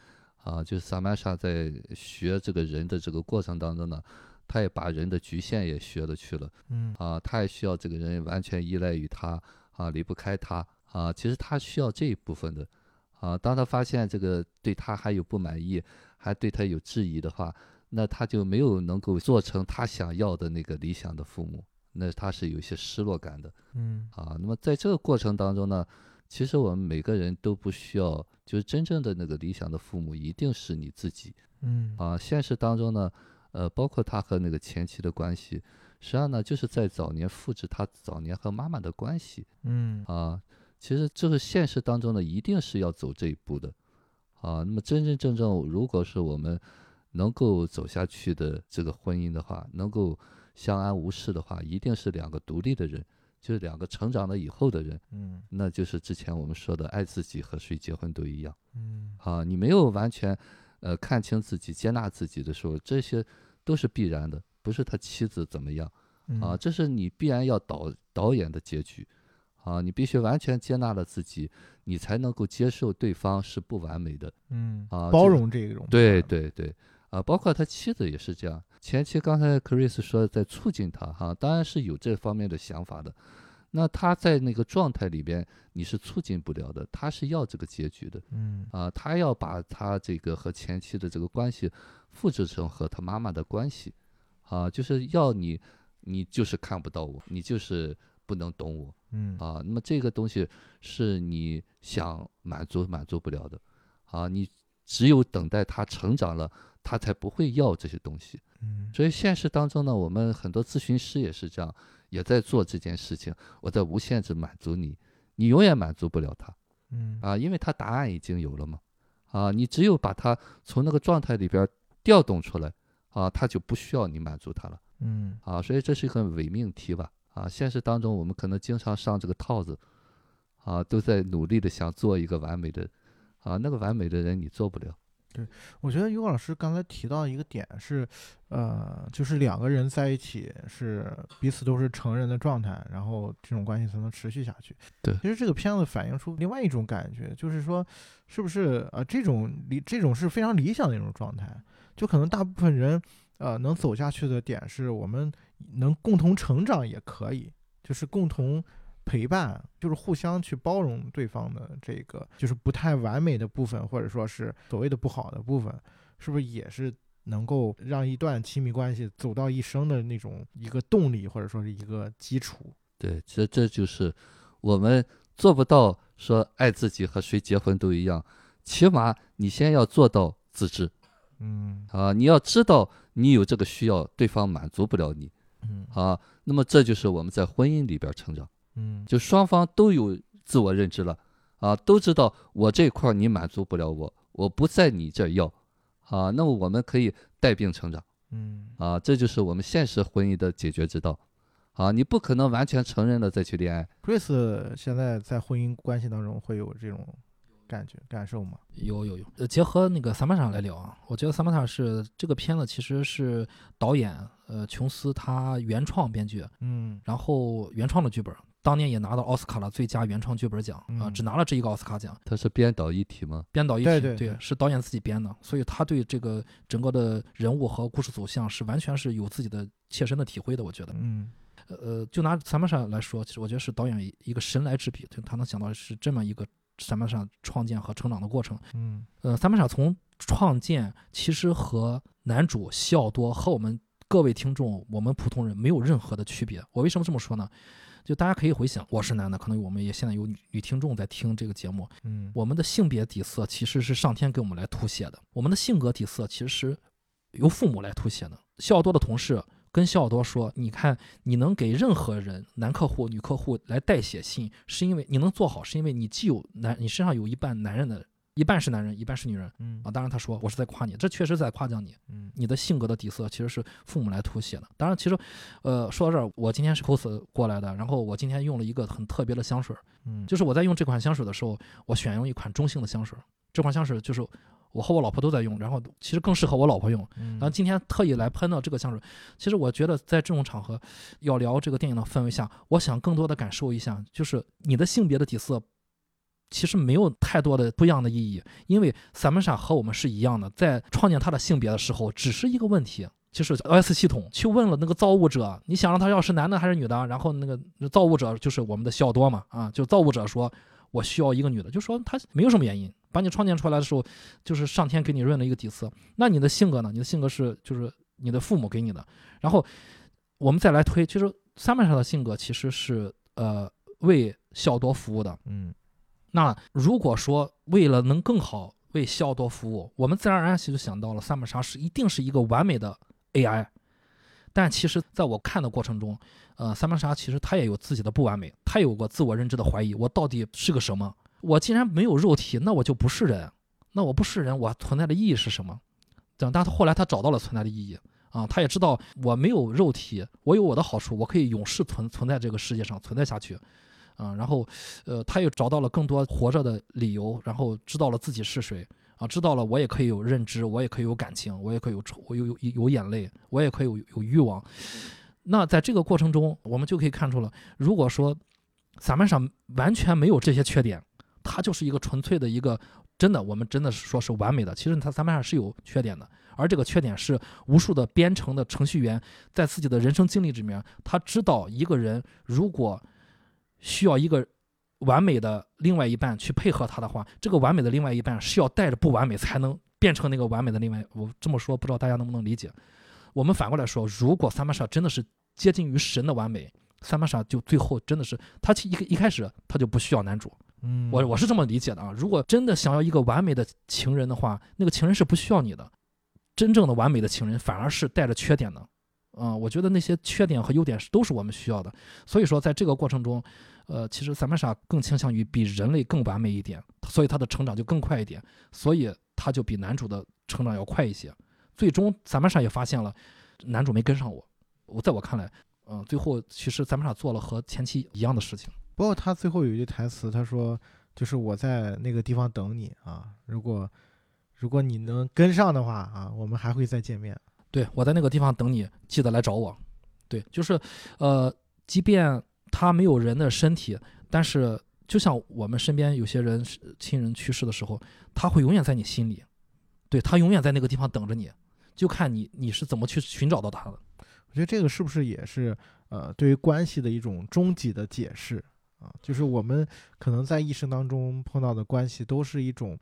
啊。就是萨曼莎在学这个人的这个过程当中呢，他也把人的局限也学了去了。嗯啊，他也需要这个人完全依赖于他啊，离不开他啊。其实他需要这一部分的啊。当他发现这个对他还有不满意，还对他有质疑的话，那他就没有能够做成他想要的那个理想的父母，那他是有些失落感的嗯啊。那么在这个过程当中呢，其实我们每个人都不需要，就是真正的那个理想的父母一定是你自己。嗯啊，现实当中呢，呃，包括他和那个前妻的关系，实际上呢，就是在早年复制他早年和妈妈的关系嗯啊。其实这个现实当中呢，一定是要走这一步的啊。那么真真正正，如果是我们能够走下去的这个婚姻的话，能够相安无事的话，一定是两个独立的人，就是两个成长了以后的人，嗯。那就是之前我们说的爱自己和谁结婚都一样。嗯。啊，你没有完全呃看清自己、接纳自己的时候，这些都是必然的，不是他妻子怎么样。啊，嗯这是你必然要导导演的结局。啊，你必须完全接纳了自己，你才能够接受对方是不完美的。嗯啊包容这种对对对，啊，包括他妻子也是这样。前期刚才 Chris 说在促进他哈、当然是有这方面的想法的。那他在那个状态里边，你是促进不了的，他是要这个结局的。嗯啊，他要把他这个和前妻的这个关系复制成和他妈妈的关系，啊，就是要你，你就是看不到我，你就是不能懂我嗯啊。那么这个东西是你想满足满足不了的，啊，你只有等待他成长了，他才不会要这些东西。嗯所以现实当中呢，我们很多咨询师也是这样，也在做这件事情，我在无限制满足你，你永远满足不了他。嗯啊，因为他答案已经有了嘛，啊，你只有把他从那个状态里边儿调动出来，啊，他就不需要你满足他了，嗯啊，所以这是一个伪命题吧，啊，现实当中我们可能经常上这个套子，啊，都在努力的想做一个完美的，啊，那个完美的人你做不了，我觉得于果老师刚才提到一个点是，呃，就是两个人在一起是彼此都是成人的状态，然后这种关系才能持续下去。对其实这个片子反映出另外一种感觉，就是说，是不是呃这种理这种是非常理想的一种状态，就可能大部分人呃能走下去的点是我们能共同成长也可以，就是共同。陪伴就是互相去包容对方的这个就是不太完美的部分，或者说是所谓的不好的部分，是不是也是能够让一段亲密关系走到一生的那种一个动力，或者说是一个基础？对，这这就是我们做不到说爱自己和谁结婚都一样，起码你先要做到自知。嗯啊，你要知道你有这个需要，对方满足不了你嗯啊，那么这就是我们在婚姻里边成长，嗯。就双方都有自我认知了啊，都知道我这块儿你满足不了我，我不在你这儿要啊，那么我们可以带病成长嗯。啊，这就是我们现实婚姻的解决之道。啊，你不可能完全承认了再去恋爱，Chris 现在在婚姻关系当中会有这种感觉感受吗？有有有，呃，结合那个萨曼莎来聊啊，我觉得萨曼莎是这个片子其实是导演呃琼斯他原创编剧，嗯。然后原创的剧本，当年也拿到奥斯卡了最佳原创剧本奖啊、嗯只拿了这一个奥斯卡奖。他是编导一体吗？编导一体，对对对是导演自己编的，所以他对这个整个的人物和故事走向是完全是有自己的切身的体会的。我觉得，嗯呃，就拿萨曼莎来说，其实我觉得是导演一一个神来之笔，就他能想到是这么一个萨曼莎创建和成长的过程。嗯呃，萨曼莎从创建其实和男主西奥多和我们各位听众，我们普通人没有任何的区别。我为什么这么说呢？就大家可以回想，我是男的，可能我们也现在有女女听众在听这个节目，嗯我们的性别底色其实是上天给我们来凸显的，我们的性格底色其实是由父母来凸显的。西奥多的同事跟西奥多说：“你看，你能给任何人，男客户、女客户来代写信，是因为你能做好，是因为你既有男，你身上有一半男人的一半是男人，一半是女人嗯啊。当然他说我是在夸你，这确实在夸奖你，嗯你的性格的底色其实是父母来谱写的。当然，其实，呃，说到这儿，我今天是 cos 过来的，然后我今天用了一个很特别的香水儿，嗯就是我在用这款香水的时候，我选用一款中性的香水儿，这款香水就是我和我老婆都在用，然后其实更适合我老婆用。嗯然后今天特意来喷到这个香水，其实我觉得在这种场合要聊这个电影的氛围下，我想更多的感受一下，就是你的性别的底色。其实没有太多的不一样的意义，因为萨曼莎和我们是一样的，在创建她的性别的时候，只是一个问题，就是 OS 系统去问了那个造物者，你想让他要是男的还是女的？然后那个造物者就是我们的西奥多嘛，啊，就造物者说我需要一个女的，就说他没有什么原因，把你创建出来的时候，就是上天给你润了一个底色。那你的性格呢？你的性格是就是你的父母给你的。然后我们再来推，其实萨曼莎的性格其实是呃为西奥多服务的。嗯那如果说为了能更好为西奥多服务，我们自然而然就想到了萨曼莎是一定是一个完美的 AI。但其实，在我看的过程中，呃，萨曼莎其实她也有自己的不完美，她有过自我认知的怀疑，我到底是个什么？我既然没有肉体，那我就不是人，那我不是人，我存在的意义是什么？这样，但后来他找到了存在的意义啊，他也知道我没有肉体，我有我的好处，我可以永世存存在这个世界上存在下去。啊，然后，呃，他又找到了更多活着的理由，然后知道了自己是谁啊，知道了我也可以有认知，我也可以有感情，我也可以有愁，我有有有眼泪，我也可以有有欲望。那在这个过程中，我们就可以看出了，如果说萨曼莎完全没有这些缺点，他就是一个纯粹的一个真的，我们真的是说是完美的。其实他萨曼莎是有缺点的，而这个缺点是无数的编程的程序员在自己的人生经历里面，他知道一个人如果需要一个完美的另外一半去配合他的话，这个完美的另外一半是要带着不完美才能变成那个完美的另外。我这么说，不知道大家能不能理解？我们反过来说，如果萨玛莎真的是接近于神的完美，萨玛莎就最后真的是他其一一开始他就不需要男主。嗯，我我是这么理解的啊。如果真的想要一个完美的情人的话，那个情人是不需要你的。真正的完美的情人反而是带着缺点的。嗯，我觉得那些缺点和优点是都是我们需要的。所以说，在这个过程中，呃，其实萨曼莎更倾向于比人类更完美一点，所以他的成长就更快一点，所以他就比男主的成长要快一些。最终，萨曼莎也发现了男主没跟上我。我在我看来，嗯、最后其实萨曼莎做了和前期一样的事情。不过他最后有一句台词，他说：“就是我在那个地方等你啊，如果如果你能跟上的话啊，我们还会再见面。对我在那个地方等你，记得来找我。对，就是，呃，即便他没有人的身体，但是就像我们身边有些人亲人去世的时候，他会永远在你心里，对他永远在那个地方等着你，就看你你是怎么去寻找到他的。我觉得这个是不是也是呃对于关系的一种终极的解释啊？就是我们可能在一生当中碰到的关系，都是一种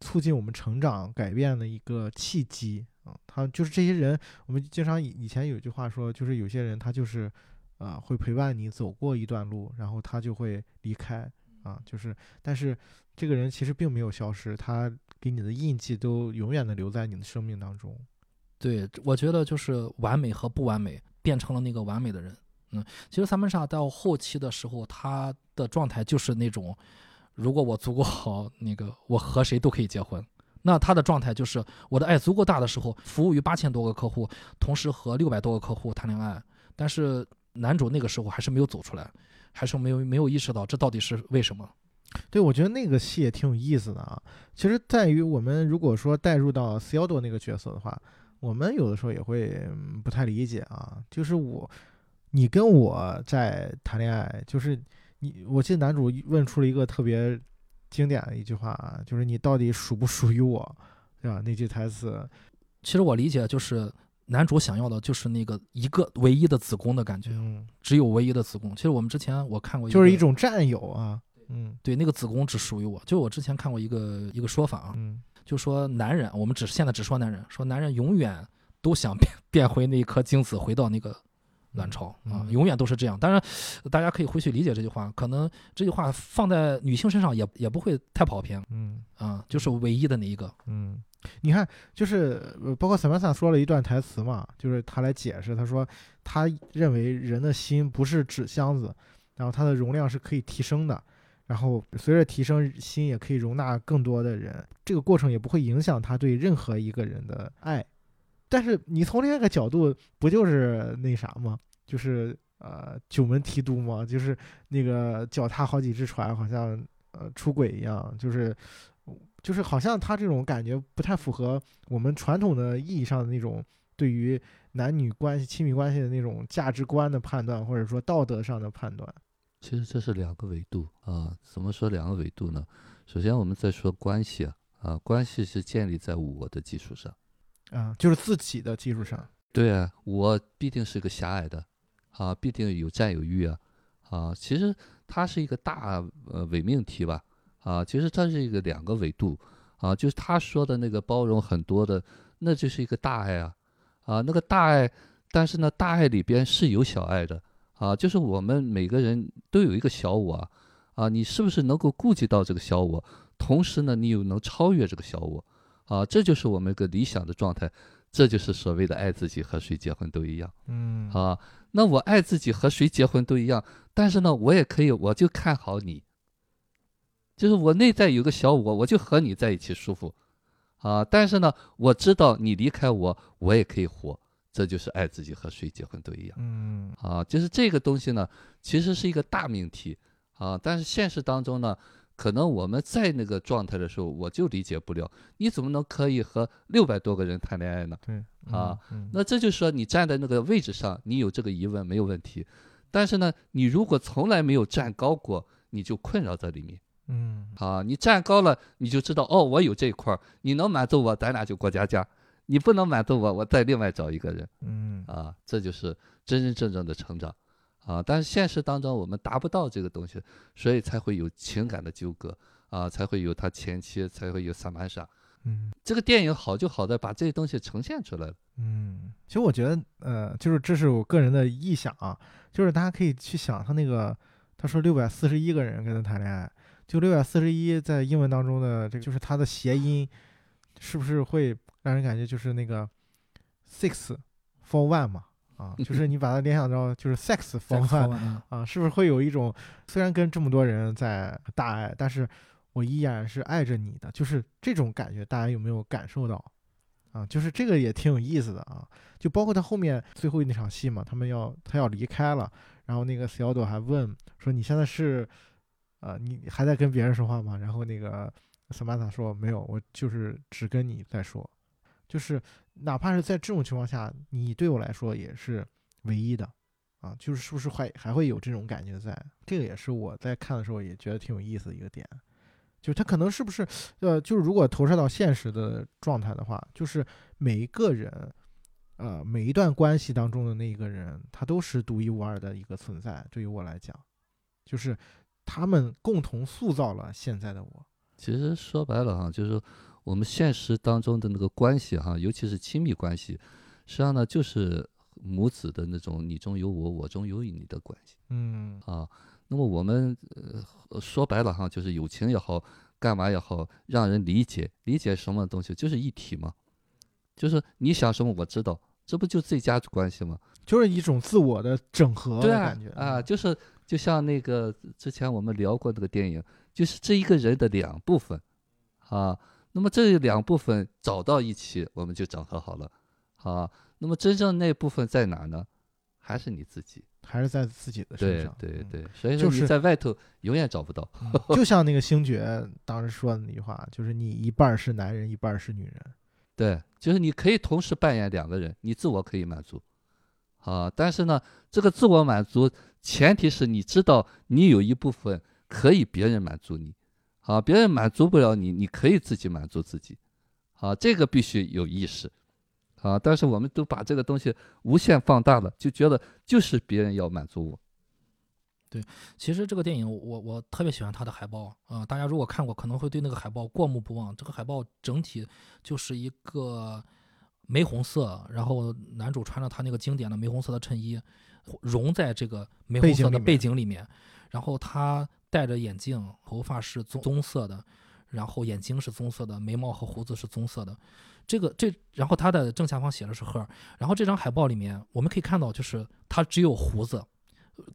促进我们成长、改变的一个契机啊。他就是这些人，我们经常以以前有句话说，就是有些人他就是啊会陪伴你走过一段路，然后他就会离开啊。就是但是这个人其实并没有消失，他给你的印记都永远的留在你的生命当中。对，我觉得就是完美和不完美变成了那个完美的人。嗯，其实萨曼莎到后期的时候，他的状态就是那种，如果我足够好，那个我和谁都可以结婚。那他的状态就是我的爱足够大的时候，服务于八千多个客户，同时和六百多个客户谈恋爱。但是男主那个时候还是没有走出来，还是没有没有意识到这到底是为什么。对，我觉得那个戏也挺有意思的啊。其实在于我们如果说带入到 C 幺多那个角色的话，我们有的时候也会嗯不太理解啊。就是我，你跟我在谈恋爱，就是你，我记得男主问出了一个特别经典的一句话啊，就是你到底属不属于我，对吧？那句台词，其实我理解就是男主想要的就是那个一个唯一的子宫的感觉，嗯，只有唯一的子宫。其实我们之前我看过，就是一种占有啊，嗯对那个子宫只属于我。就我之前看过一个一个说法啊，嗯就说男人，我们只现在只说男人，说男人永远都想变变回那一颗精子，回到那个卵巢啊，嗯永远都是这样。当然，大家可以回去理解这句话，可能这句话放在女性身上也也不会太跑偏嗯啊，就是唯一的那一个。嗯，你看，就是包括塞巴斯说了一段台词嘛，就是他来解释，他说他认为人的心不是纸箱子，然后它的容量是可以提升的，然后随着提升，心也可以容纳更多的人，这个过程也不会影响他对任何一个人的爱。但是你从另一个角度，不就是那啥吗？就是呃九门提督吗？就是那个脚踏好几只船，好像呃出轨一样，就是就是好像他这种感觉不太符合我们传统的意义上的那种对于男女关系、亲密关系的那种价值观的判断，或者说道德上的判断。其实这是两个维度啊。怎么说两个维度呢？首先我们在说关系啊，啊，关系是建立在我的基础上，啊，就是自己的基础上。对啊，我必定是个狭隘的，啊，必定有占有欲啊，啊，其实它是一个大呃伪命题吧，啊，其实它是一个两个维度，啊，就是他说的那个包容很多的，那就是一个大爱啊，啊，那个大爱，但是呢，大爱里边是有小爱的。啊，就是我们每个人都有一个小我啊，啊，你是不是能够顾及到这个小我，同时呢，你又能超越这个小我，啊，这就是我们一个理想的状态，这就是所谓的爱自己和谁结婚都一样，嗯，啊，那我爱自己和谁结婚都一样，但是呢，我也可以，我就看好你，就是我内在有个小我，我就和你在一起舒服，啊，但是呢，我知道你离开我，我也可以活。这就是爱自己和谁结婚都一样，嗯啊，就是这个东西呢，其实是一个大命题啊，但是现实当中呢，可能我们在那个状态的时候，我就理解不了，你怎么能可以和六百多个人谈恋爱呢？对，啊嗯，那这就是说你站在那个位置上，你有这个疑问没有问题，但是呢，你如果从来没有站高过，你就困扰在里面嗯啊，你站高了，你就知道哦，我有这一块儿，你能满足我，咱俩就过家家。你不能满足我，我再另外找一个人嗯啊，这就是真真正正的成长啊。但是现实当中我们达不到这个东西，所以才会有情感的纠葛啊，才会有他前妻，才会有萨曼莎。嗯这个电影好就好在把这些东西呈现出来了。嗯，其实我觉得，呃，就是这是我个人的臆想啊，就是大家可以去想他那个，他说六百四十一个人跟他谈恋爱，就六百四十一在英文当中的这个就是它的谐音，是不是会？让人感觉就是那个 six for one 嘛，啊，就是你把它联想到就是 sex (laughs) for one 啊，是不是会有一种虽然跟这么多人在大爱，但是我依然是爱着你的，就是这种感觉，大家有没有感受到？啊，就是这个也挺有意思的啊，就包括他后面最后那场戏嘛，他们要他要离开了，然后那个小朵还问说你现在是，呃，你还在跟别人说话吗？然后那个 Samantha 说没有，我就是只跟你在说。就是哪怕是在这种情况下，你对我来说也是唯一的，啊，就是是不是还还会有这种感觉在？这个也是我在看的时候也觉得挺有意思的一个点，就他可能是不是呃，就是如果投射到现实的状态的话，就是每一个人，呃，每一段关系当中的那一个人，他都是独一无二的一个存在。对于我来讲，就是他们共同塑造了现在的我。其实说白了哈，就是。我们现实当中的那个关系哈，尤其是亲密关系，实际上呢就是母子的那种你中有我，我中有你的关系。嗯啊，那么我们呃说白了哈，就是友情也好，干嘛也好，让人理解理解什么东西，就是一体嘛。就是你想什么我知道，这不就最佳关系吗？就是一种自我的整合的感觉啊，就是就像那个之前我们聊过那个电影，就是这一个人的两部分啊。那么这两部分找到一起，我们就整合好了，啊，那么真正那部分在哪呢？还是你自己，还是在自己的身上。对对对，所以说你在外头永远找不到。就像那个星爵当时说的那句话，就是你一半是男人，一半是女人。对，就是你可以同时扮演两个人，你自我可以满足，啊，但是呢，这个自我满足前提是你知道你有一部分可以别人满足你。啊，别人满足不了你，你可以自己满足自己，啊，这个必须有意识，啊，但是我们都把这个东西无限放大了，就觉得就是别人要满足我。对，其实这个电影我我特别喜欢它的海报啊，大家如果看过可能会对那个海报过目不忘。这个海报整体就是一个玫红色，然后男主穿着他那个经典的玫红色的衬衣，融在这个玫红色的背景里面，然后他。戴着眼镜，头发是棕棕色的，然后眼睛是棕色的，眉毛和胡子是棕色的。这个这，然后他的正下方写的是赫。然后这张海报里面，我们可以看到，就是他只有胡子，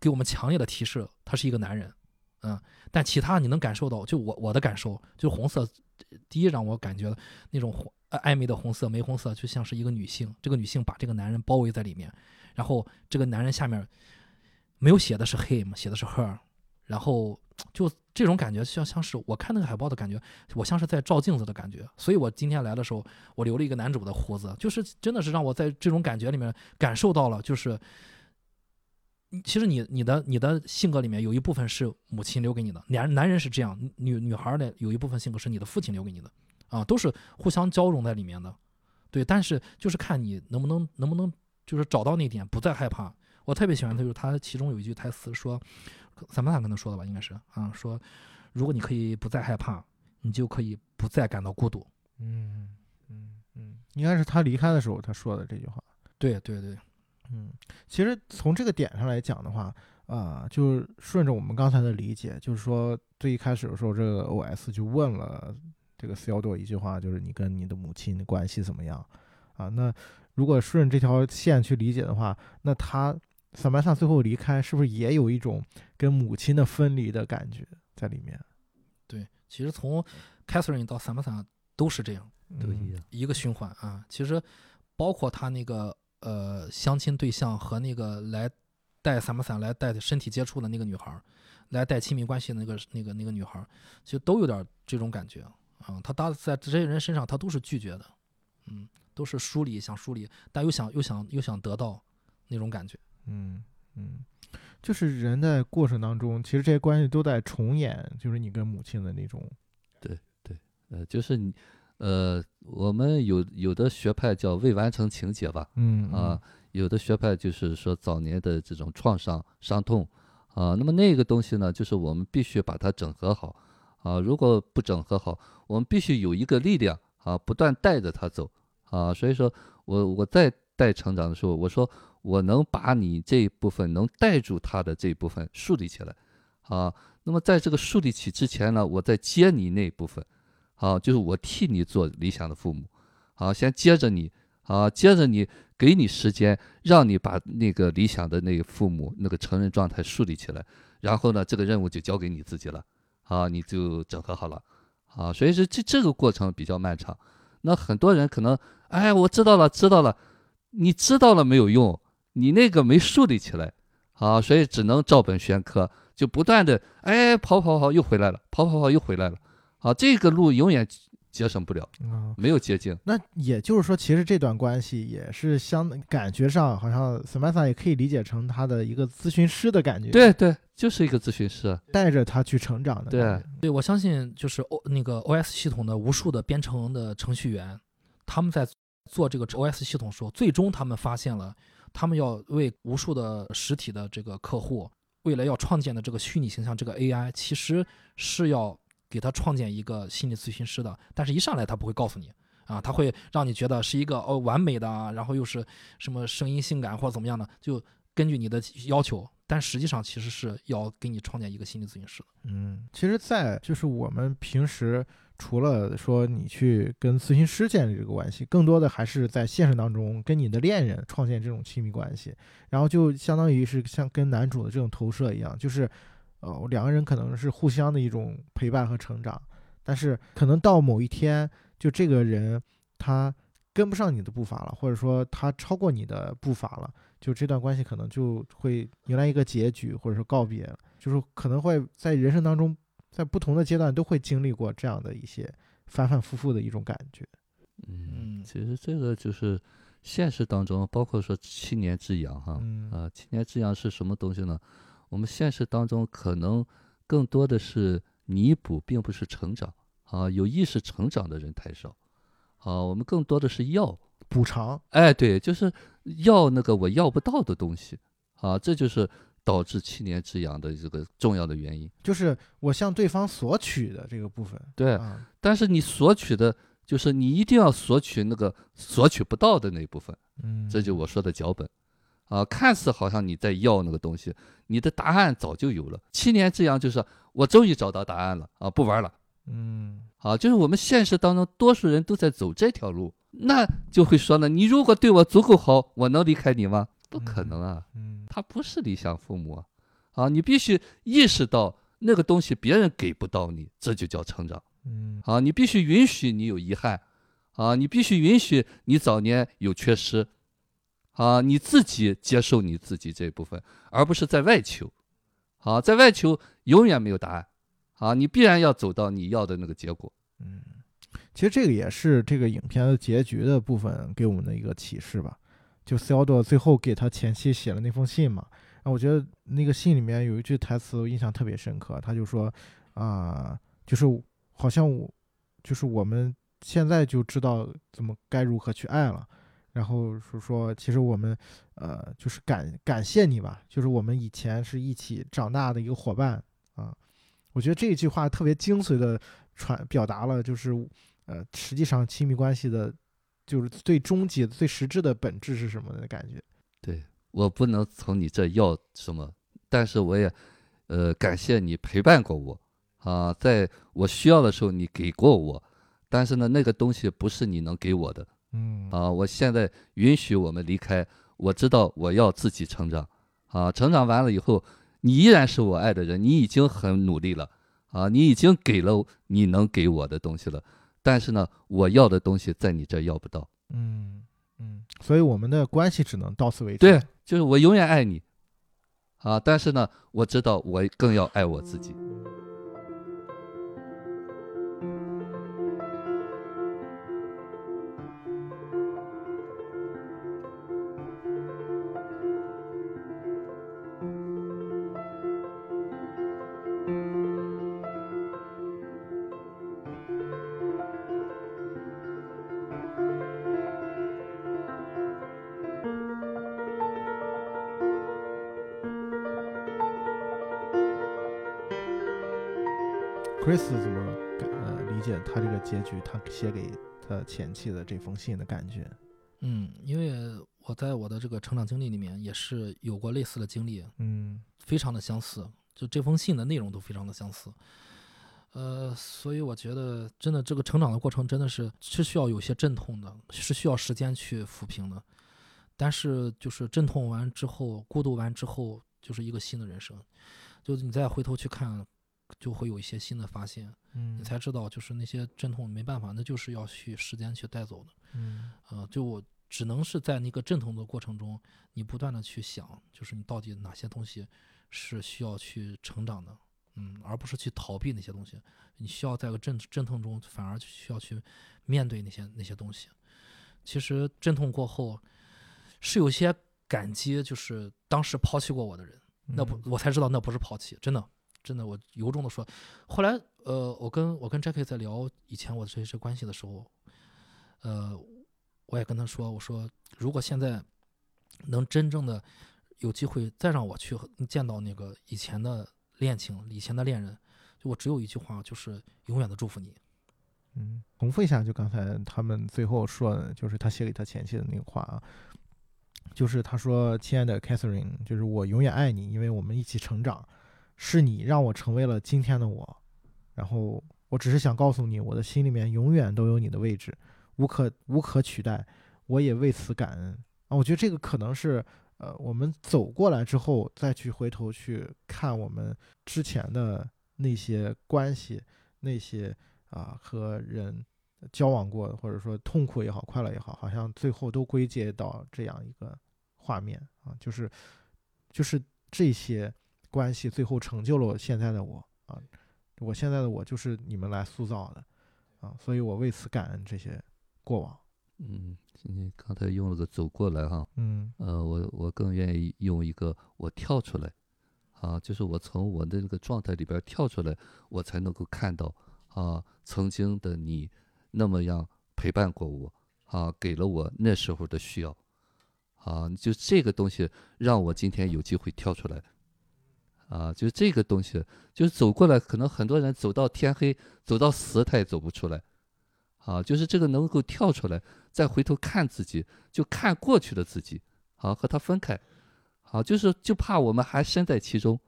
给我们强烈的提示他是一个男人。嗯，但其他你能感受到，就我我的感受，就红色，第一让我感觉那种红呃暧昧的红色、玫红色，就像是一个女性，这个女性把这个男人包围在里面，然后这个男人下面没有写的是 him，写的是 her，然后就这种感觉像像是我看那个海报的感觉，我像是在照镜子的感觉，所以我今天来的时候，我留了一个男主的胡子，就是真的是让我在这种感觉里面感受到了，就是。其实你你的你的性格里面有一部分是母亲留给你的，男男人是这样，女女孩的有一部分性格是你的父亲留给你的，啊，都是互相交融在里面的，对。但是就是看你能不能能不能就是找到那点，不再害怕。我特别喜欢的就是他其中有一句台词说，萨曼塔跟他说的吧，应该是啊，说如果你可以不再害怕，你就可以不再感到孤独。嗯嗯嗯，应该是他离开的时候他说的这句话。对对对。嗯，其实从这个点上来讲的话，啊，就是顺着我们刚才的理解，就是说最一开始的时候，这个 O.S 就问了这个 C 幺多一句话，就是你跟你的母亲的关系怎么样？啊，那如果顺这条线去理解的话，那他萨曼萨最后离开，是不是也有一种跟母亲的分离的感觉在里面？对，其实从 Catherine 到萨曼萨都是这样，都一样，一个循环啊。其实包括他那个。呃，相亲对象和那个来带萨姆伞来带身体接触的那个女孩，来带亲密关系的那个那个那个女孩，其实都有点这种感觉啊。他搭在这些人身上，他都是拒绝的，嗯，都是疏离，想疏离，但又想又想又想得到那种感觉，嗯嗯，就是人在过程当中，其实这些关系都在重演，就是你跟母亲的那种，对对，呃，就是你。呃，我们有有的学派叫未完成情节吧，嗯啊，有的学派就是说早年的这种创伤伤痛，啊，那么那个东西呢，就是我们必须把它整合好，啊，如果不整合好，我们必须有一个力量啊，不断带着他走，啊，所以说我我在带成长的时候，我说我能把你这一部分能带住他的这一部分树立起来，啊，那么在这个树立起之前呢，我再接你那一部分。啊，就是我替你做理想的父母，啊，先接着你，啊，接着你，给你时间，让你把那个理想的那个父母那个成人状态树立起来，然后呢，这个任务就交给你自己了，啊，你就整合好了，啊，所以说这这个过程比较漫长，那很多人可能，哎，我知道了，知道了，你知道了没有用，你那个没树立起来，啊，所以只能照本宣科，就不断的，哎，跑跑跑又回来了，跑跑跑又回来了。啊，这个路永远节省不了，没有捷径。那也就是说，其实这段关系也是相感觉上，好像 Samantha 也可以理解成他的一个咨询师的感觉。对对，就是一个咨询师，带着他去成长的。对对，我相信就是 O 那个 OS 系统的无数的编程的程序员，他们在做这个 OS 系统时候，最终他们发现了，他们要为无数的实体的这个客户，未来要创建的这个虚拟形象，这个 AI 其实是要。给他创建一个心理咨询师的，但是一上来他不会告诉你啊，他会让你觉得是一个哦完美的，然后又是什么声音性感或者怎么样的，就根据你的要求，但实际上其实是要给你创建一个心理咨询师的。嗯，其实，在就是我们平时除了说你去跟咨询师建立这个关系，更多的还是在现实当中跟你的恋人创建这种亲密关系，然后就相当于是像跟男主的这种投射一样，就是。呃，两个人可能是互相的一种陪伴和成长，但是可能到某一天，就这个人他跟不上你的步伐了，或者说他超过你的步伐了，就这段关系可能就会迎来一个结局，或者说告别，就是可能会在人生当中，在不同的阶段都会经历过这样的一些反反复复的一种感觉。嗯，其实这个就是现实当中，包括说七年之痒哈，啊，七年之痒是什么东西呢？我们现实当中可能更多的是弥补，并不是成长啊。有意识成长的人太少，啊，我们更多的是要补偿。哎，对，就是要那个我要不到的东西啊，这就是导致七年之痒的这个重要的原因。就是我向对方索取的这个部分。对，但是你索取的，就是你一定要索取那个索取不到的那一部分。嗯，这就我说的脚本。啊，看似好像你在要那个东西，你的答案早就有了。七年之痒就是我终于找到答案了啊，不玩了。嗯，好，就是我们现实当中多数人都在走这条路，那就会说呢，你如果对我足够好，我能离开你吗？不可能啊。嗯，他不是理想父母啊。啊，你必须意识到那个东西别人给不到你，这就叫成长嗯啊！你必须允许你有遗憾啊，你必须允许你早年有缺失啊，你自己接受你自己这一部分，而不是在外求啊，在外求永远没有答案啊，你必然要走到你要的那个结果。嗯，其实这个也是这个影片的结局的部分给我们的一个启示吧。就 c 奥多最后给他前妻写了那封信嘛，然后我觉得那个信里面有一句台词我印象特别深刻，他就说啊、就是好像我就是我们现在就知道怎么该如何去爱了。然后说说，其实我们，呃，就是感感谢你吧，就是我们以前是一起长大的一个伙伴啊。我觉得这一句话特别精髓的传表达了，就是呃，实际上亲密关系的，就是最终极、最实质的本质是什么的感觉。对我不能从你这要什么，但是我也，呃，感谢你陪伴过我啊，在我需要的时候你给过我，但是呢，那个东西不是你能给我的嗯啊。我现在允许我们离开，我知道我要自己成长啊，成长完了以后，你依然是我爱的人，你已经很努力了啊，你已经给了你能给我的东西了，但是呢，我要的东西在你这儿要不到。嗯嗯，所以我们的关系只能到此为止。对，就是我永远爱你，啊，但是呢，我知道我更要爱我自己。他写给他前妻的这封信的感觉？嗯，因为我在我的这个成长经历里面也是有过类似的经历，嗯非常的相似，就这封信的内容都非常的相似。呃，所以我觉得真的这个成长的过程真的是是需要有些阵痛的，是需要时间去抚平的。但是就是阵痛完之后，孤独完之后，就是一个新的人生。就是你再回头去看，就会有一些新的发现，嗯你才知道就是那些阵痛没办法，那就是要去时间去带走的。嗯呃，就我只能是在那个阵痛的过程中，你不断的去想，就是你到底哪些东西是需要去成长的，嗯，而不是去逃避那些东西。你需要在个阵阵痛中，反而需要去面对那些那些东西。其实阵痛过后，是有些感激，就是当时抛弃过我的人，那不嗯我才知道那不是抛弃，真的真的，我由衷的说。后来呃，我跟我跟 Jackie 在聊以前我的这些关系的时候，呃，我也跟他说，我说如果现在能真正的有机会再让我去见到那个以前的恋情、以前的恋人，就我只有一句话，就是永远的祝福你。嗯，重复一下，就刚才他们最后说，就是他写给他前妻的那个话啊，就是他说：“亲爱的 Catherine，就是我永远爱你，因为我们一起成长，是你让我成为了今天的我。然后我只是想告诉你，我的心里面永远都有你的位置，无可无可取代。我也为此感恩啊！我觉得这个可能是呃，我们走过来之后，再去回头去看我们之前的那些关系，那些。”啊，和人交往过的，或者说痛苦也好，快乐也好，好像最后都归结到这样一个画面啊，就是就是这些关系最后成就了我现在的我啊，我现在的我就是你们来塑造的啊，所以我为此感恩这些过往。嗯，你刚才用了个走过来哈，嗯呃，我我更愿意用一个我跳出来，啊，就是我从我的那个状态里边跳出来，我才能够看到啊，曾经的你那么样陪伴过我，啊，给了我那时候的需要，啊，就这个东西让我今天有机会跳出来，啊，就这个东西，就是走过来，可能很多人走到天黑，走到死他也走不出来，啊，就是这个能够跳出来，再回头看自己，就看过去的自己，啊，和他分开，啊，就是就怕我们还身在其中，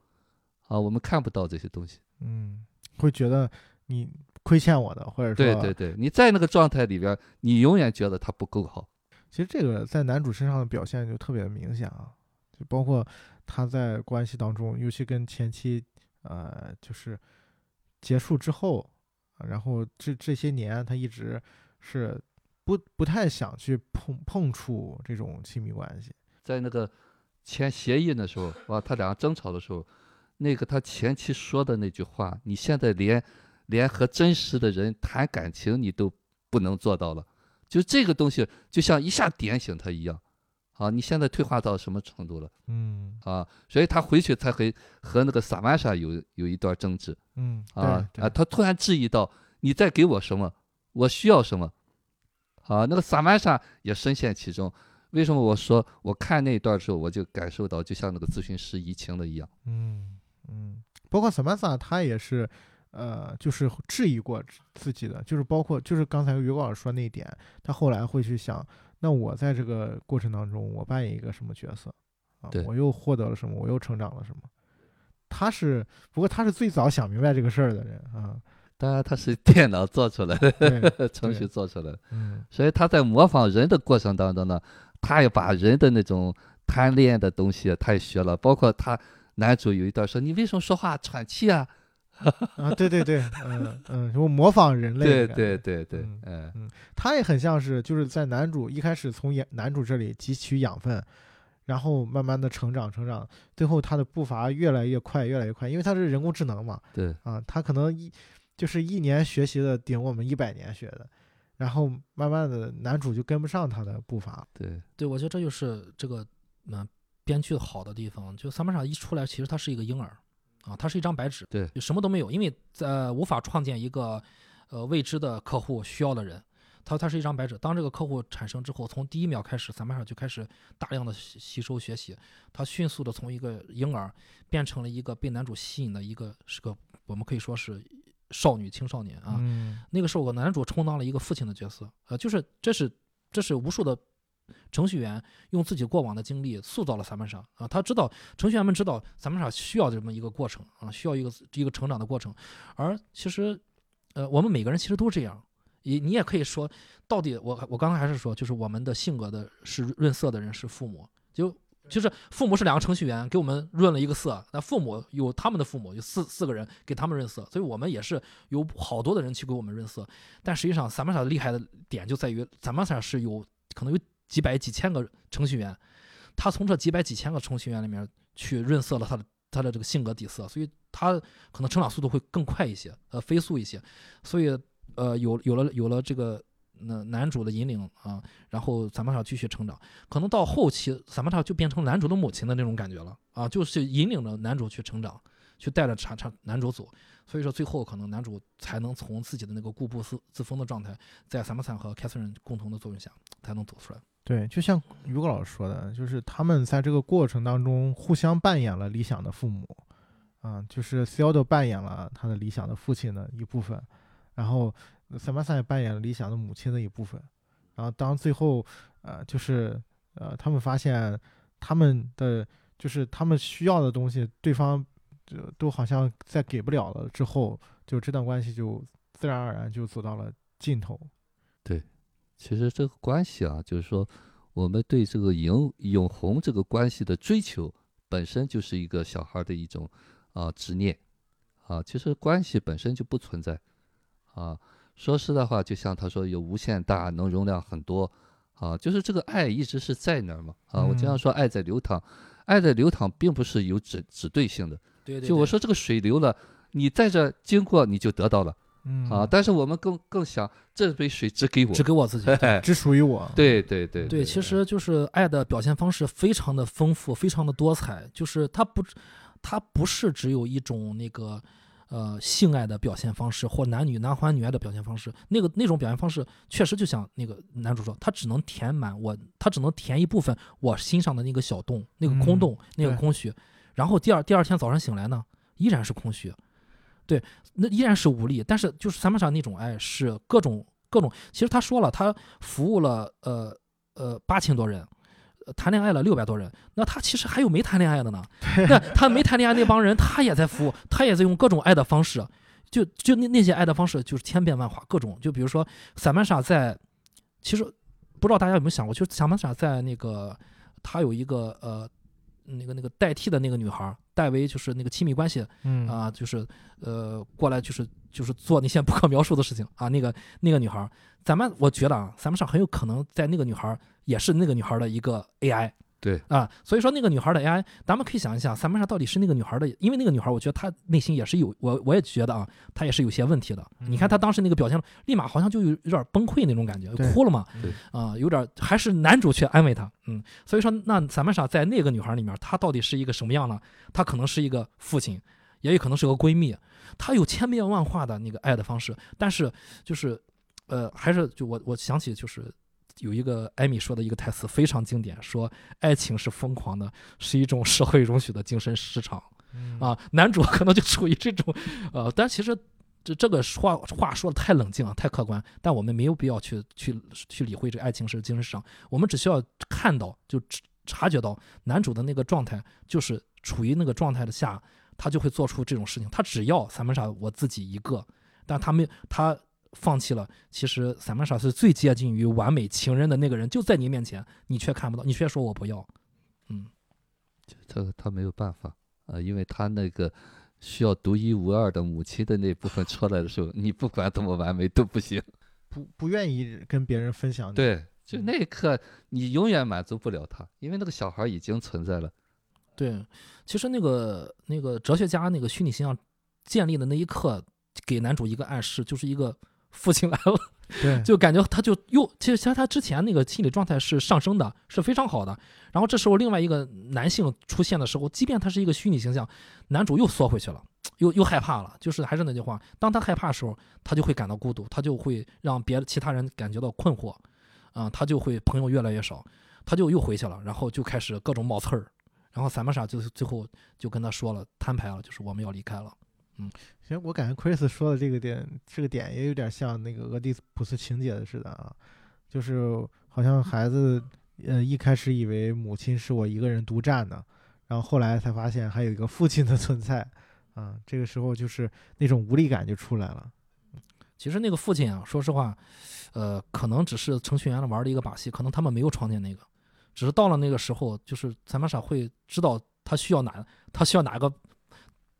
啊，我们看不到这些东西。嗯，会觉得你亏欠我的，或者说对对对，你在那个状态里边，你永远觉得他不够好。其实这个在男主身上的表现就特别明显啊，就包括他在关系当中，尤其跟前妻呃，就是结束之后，然后这这些年他一直是不不太想去碰碰触这种亲密关系。在那个签协议的时候，哇，他俩争吵的时候，那个他前妻说的那句话，你现在连连和真实的人谈感情你都不能做到了，就这个东西就像一下点醒他一样。啊，你现在退化到什么程度了？嗯啊，所以他回去才会和那个萨曼莎有有一段争执。嗯啊啊，他突然质疑到：“你在给我什么？我需要什么？”啊，那个萨曼莎也深陷其中。为什么我说我看那一段的时候，我就感受到就像那个咨询师移情了一样。嗯嗯，包括 Samantha 她也是，呃，就是质疑过自己的，就是包括就是刚才于老师说那一点，他后来会去想，那我在这个过程当中，我扮演一个什么角色啊？我又获得了什么？我又成长了什么？他是，不过他是最早想明白这个事儿的人啊。当然，他是电脑做出来的，(laughs) 对程序做出来的，嗯所以他在模仿人的过程当中呢，他也把人的那种贪恋的东西他也学了，包括他男主有一段说：“你为什么说话喘气啊啊，对对对，嗯嗯，我模仿人？”类对的对对对嗯，嗯，他也很像是就是在男主一开始从养男主这里汲取养分，然后慢慢的成长成长，最后他的步伐越来越快越来越快，因为他是人工智能嘛，对啊，他可能一就是一年学习的顶我们一百年学的，然后慢慢的男主就跟不上他的步伐，对对，我觉得这就是这个嗯、呃编剧好的地方。就萨曼莎一出来，其实他是一个婴儿啊，他是一张白纸，对。就什么都没有，因为在、无法创建一个呃未知的客户需要的人。他他是一张白纸，当这个客户产生之后，从第一秒开始，萨曼莎就开始大量的吸吸收学习，他迅速的从一个婴儿变成了一个被男主吸引的一个是个我们可以说是少女青少年啊，嗯。那个时候，男主充当了一个父亲的角色，呃，就是这是这是无数的程序员用自己过往的经历塑造了萨曼莎啊，他知道程序员们知道萨曼莎需要这么一个过程啊，需要一个一个成长的过程，而其实，呃，我们每个人其实都这样，你你也可以说，到底我我刚才还是说，就是我们的性格的是润色的人是父母，就就是父母是两个程序员给我们润了一个色，那父母有他们的父母有四四个人给他们润色，所以我们也是有好多的人去给我们润色。但实际上，萨曼莎厉害的点就在于，萨曼莎是有可能有几百几千个程序员，他从这几百几千个程序员里面去润色了他的他的这个性格底色，所以他可能成长速度会更快一些，呃，飞速一些。所以呃，有有了有了这个那、男主的引领啊，然后萨曼莎继续成长，可能到后期萨曼莎就变成男主的母亲的那种感觉了啊，就是引领着男主去成长，去带着产产男主走。所以说最后可能男主才能从自己的那个固步自自封的状态，在萨曼萨和凯瑟琳共同的作用下才能走出来。对，就像于果老师说的，就是他们在这个过程当中互相扮演了理想的父母，啊，就是 c e l d o 扮演了他的理想的父亲的一部分，然后 Samantha 也扮演了理想的母亲的一部分，然后当最后呃就是呃他们发现他们的就是他们需要的东西，对方就都好像再给不了了之后，就这段关系就自然而然就走到了尽头。对其实这个关系啊，就是说我们对这个永永恒这个关系的追求，本身就是一个小孩的一种啊执念啊。其实关系本身就不存在啊。说实在话，就像他说有无限大，能容量很多啊，就是这个爱一直是在那儿嘛啊。我经常嗯说爱在流淌，爱在流淌并不是有指指对性的。对就我说这个水流了，你在这经过你就得到了嗯啊。但是我们更更想这杯水只给我，只给我自己。哎只属于我。对对对对，其实就是爱的表现方式非常的丰富，非常的多彩。就是它不，它不是只有一种那个呃性爱的表现方式，或男女男欢女爱的表现方式。那个那种表现方式，确实就像那个男主说，他只能填满我，他只能填一部分我心上的那个小洞，那个空嗯洞，那个空虚。然后第二第二天早上醒来呢，依然是空虚。对，那依然是无力。但是就是萨曼莎那种爱是各种各种，其实他说了，他服务了呃呃八千多人。呃谈恋爱了六百多人，那他其实还有没谈恋爱的呢。那他没谈恋爱那帮人，他也在服务，他也在用各种爱的方式，就就那那些爱的方式就是千变万化，各种。就比如说萨曼莎在，其实不知道大家有没有想过，就是萨曼莎在那个他有一个呃那个那个代替的那个女孩儿，代为就是那个亲密关系嗯啊、就是呃过来就是就是做那些不可描述的事情啊，那个那个女孩儿，咱们我觉得啊，咱们上很有可能在那个女孩儿也是那个女孩儿的一个 AI。对啊，所以说那个女孩的 AI，咱们可以想一想，萨曼莎到底是那个女孩的，因为那个女孩，我觉得她内心也是有，我我也觉得啊，她也是有些问题的。你看她当时那个表现，立马好像就有有点崩溃那种感觉，哭了嘛，对啊、有点还是男主去安慰她，嗯，所以说那萨曼莎在那个女孩里面，她到底是一个什么样呢？她可能是一个父亲，也有可能是个闺蜜，她有千变万化的那个爱的方式，但是就是，呃，还是就我我想起就是。有一个艾米说的一个台词非常经典，说爱情是疯狂的，是一种社会容许的精神失常嗯啊。男主可能就处于这种，呃，但其实这这个话话说的太冷静了，太客观，但我们没有必要去去去理会这个爱情是精神失常，我们只需要看到就察察觉到男主的那个状态，就是处于那个状态的下，他就会做出这种事情。他只要萨曼莎我自己一个，但他没他。放弃了，其实萨曼莎是最接近于完美情人的那个人，就在你面前，你却看不到，你却说我不要，嗯，这个他没有办法啊、因为他那个需要独一无二的母亲的那部分出来的时候，你不管怎么完美都不行。不不愿意跟别人分享。，对，就那一刻你永远满足不了他，因为那个小孩已经存在了。对，其实那个那个哲学家那个虚拟形象建立的那一刻，给男主一个暗示，就是一个父亲来了，(laughs) 对，就感觉他就又其实其实他之前那个心理状态是上升的，是非常好的。然后这时候另外一个男性出现的时候，即便他是一个虚拟形象，男主又缩回去了。又又害怕了，就是还是那句话，当他害怕的时候，他就会感到孤独，他就会让别的其他人感觉到困惑，啊、他就会朋友越来越少，他就又回去了，然后就开始各种冒刺儿，然后萨曼莎就最后就跟他说了，摊牌了，就是我们要离开了。其实我感觉 Chris 说的这个点，这个点也有点像那个俄狄浦斯情节的似的啊，就是好像孩子呃一开始以为母亲是我一个人独占的，然后后来才发现还有一个父亲的存在啊，这个时候就是那种无力感就出来了。其实那个父亲啊，说实话，呃，可能只是程序员玩的一个把戏，可能他们没有创建那个，只是到了那个时候，就是萨曼莎会知道他需要哪，他需要哪个，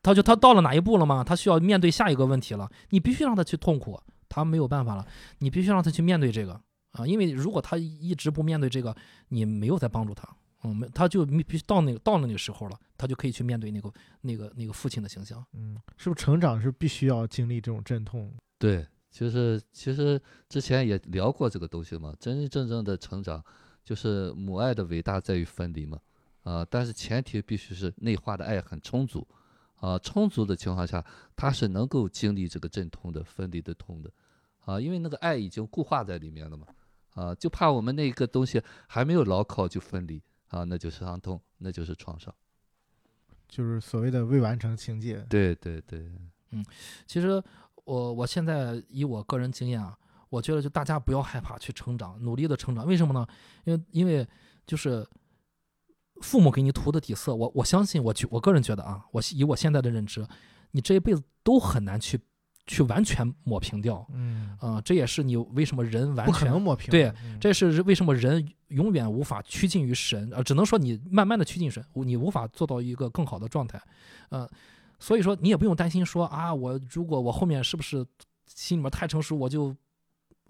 他就他到了哪一步了吗？他需要面对下一个问题了，你必须让他去痛苦，他没有办法了，你必须让他去面对这个啊，因为如果他一直不面对这个，你没有在帮助他。嗯，没，他就必须到那个到了那个时候了，他就可以去面对那个那个那个父亲的形象。嗯，是不是成长是必须要经历这种阵痛？对，就是其实之前也聊过这个东西嘛，真真正正的成长，就是母爱的伟大在于分离嘛，啊、但是前提必须是内化的爱很充足，啊、充足的情况下，他是能够经历这个阵痛的分离的痛的，啊，因为那个爱已经固化在里面了嘛，啊，就怕我们那个东西还没有牢靠就分离，啊，那就是伤痛，那就是创伤，就是所谓的未完成情节。对对对，嗯其实我我现在以我个人经验啊，我觉得就大家不要害怕去成长，努力的成长。为什么呢？因为因为就是父母给你涂的底色，我我相信我觉我个人觉得啊，我以我现在的认知，你这一辈子都很难去去完全抹平掉。嗯，啊、这也是你为什么人完不可全能抹平。对嗯这是为什么人永远无法趋近于神，呃，只能说你慢慢的趋近神，你无法做到一个更好的状态，呃，所以说你也不用担心说啊，我如果我后面是不是心里面太成熟，我就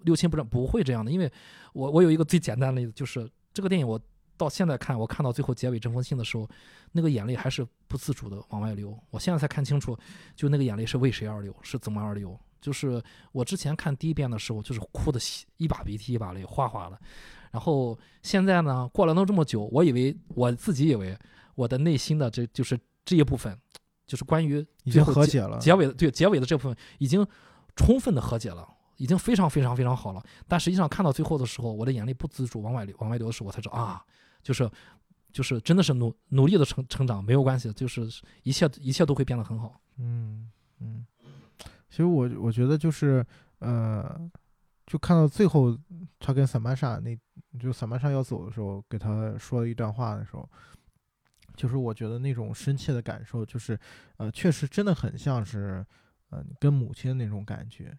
六亲不认，不会这样的，因为我我有一个最简单的例子，就是这个电影我到现在看，我看到最后结尾这封信的时候，那个眼泪还是不自主的往外流，我现在才看清楚，就那个眼泪是为谁而流，是怎么而流。就是我之前看第一遍的时候，就是哭的一把鼻涕一把泪，哗哗的。然后现在呢，过了那这么久，我以为我自己以为我的内心的这就是这一部分，就是关于已经和解了。结尾的对结尾的这部分已经充分的和解了，已经非常非常非常好了。但实际上看到最后的时候，我的眼泪不自主往外流，往外流的时候，我才知道啊，就是就是真的是努努力的成成长没有关系，就是一切一切都会变得很好。嗯嗯，其实我我觉得就是呃，就看到最后他跟萨曼莎那，就萨曼莎要走的时候，给他说了一段话的时候，就是我觉得那种深切的感受，就是呃，确实真的很像是呃跟母亲的那种感觉，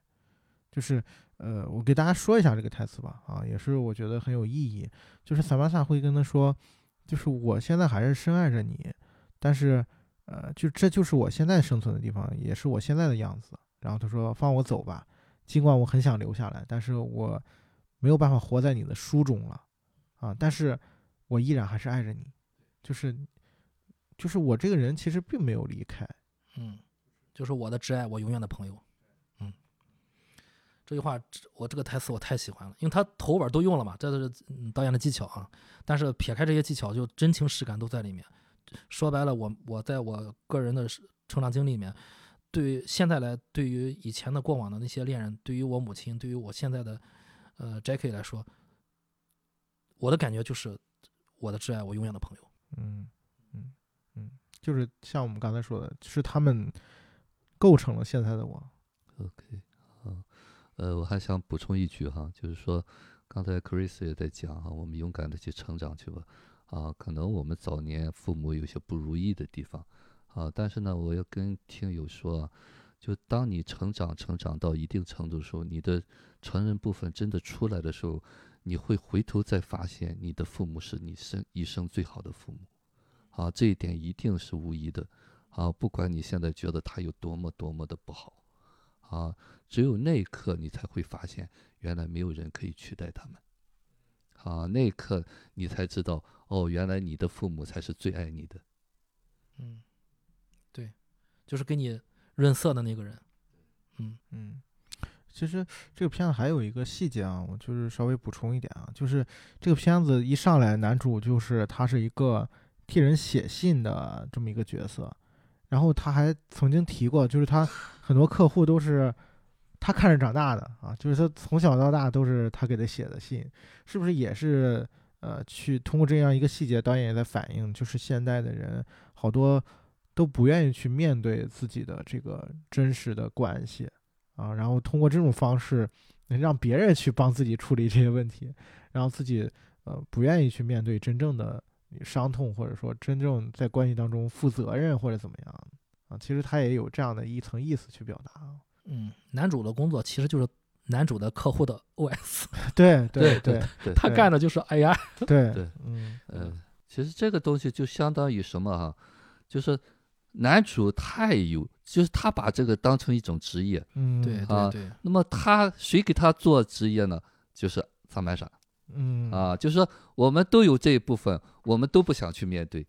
就是呃，我给大家说一下这个台词吧，啊，也是我觉得很有意义，就是萨巴萨会跟他说，就是我现在还是深爱着你，但是呃，就这就是我现在生存的地方，也是我现在的样子。然后他说放我走吧，尽管我很想留下来，但是我没有办法活在你的书中了啊，但是我依然还是爱着你，就是就是我这个人其实并没有离开。嗯，就是我的挚爱，我永远的朋友。嗯，这句话这我这个台词我太喜欢了，因为他头尾都用了嘛，这都是嗯导演的技巧啊。但是撇开这些技巧，就真情实感都在里面。说白了，我我在我个人的成长经历里面，对于现在来，对于以前的过往的那些恋人，对于我母亲，对于我现在的呃 Jackie 来说，我的感觉就是我的挚爱，我永远的朋友。嗯嗯嗯，就是像我们刚才说的，是他们构成了现在的我。OK，啊，呃，我还想补充一句哈，就是说，刚才 Chris 也在讲哈，我们勇敢的去成长去吧，啊，可能我们早年父母有些不如意的地方，啊，但是呢，我要跟听友说啊，就当你成长成长到一定程度的时候，你的成人部分真的出来的时候，你会回头再发现，你的父母是你生一生最好的父母，啊，这一点一定是无疑的，啊，不管你现在觉得他有多么多么的不好。啊，只有那一刻你才会发现，原来没有人可以取代他们。啊，那一刻你才知道，哦，原来你的父母才是最爱你的。嗯，对，就是给你润色的那个人。嗯嗯，其实这个片子还有一个细节啊，我就是稍微补充一点啊，就是这个片子一上来，男主就是他是一个替人写信的这么一个角色，然后他还曾经提过，就是他很多客户都是他看着长大的啊，就是他从小到大都是他给他写的信，是不是也是呃去通过这样一个细节，导演也在反映，就是现代的人好多都不愿意去面对自己的这个真实的关系啊，然后通过这种方式能让别人去帮自己处理这些问题，然后自己呃不愿意去面对真正的伤痛，或者说真正在关系当中负责任或者怎么样啊，其实他也有这样的一层意思去表达啊。嗯，男主的工作其实就是男主的客户的 (laughs) OS，(laughs) 对对对对对，他干的就是 AI。对对，嗯嗯，其实这个东西就相当于什么哈、就是男主太有，就是他把这个当成一种职业。嗯，对啊对对，那么他谁给他做职业呢？就是萨曼莎嗯啊，就是说我们都有这一部分，我们都不想去面对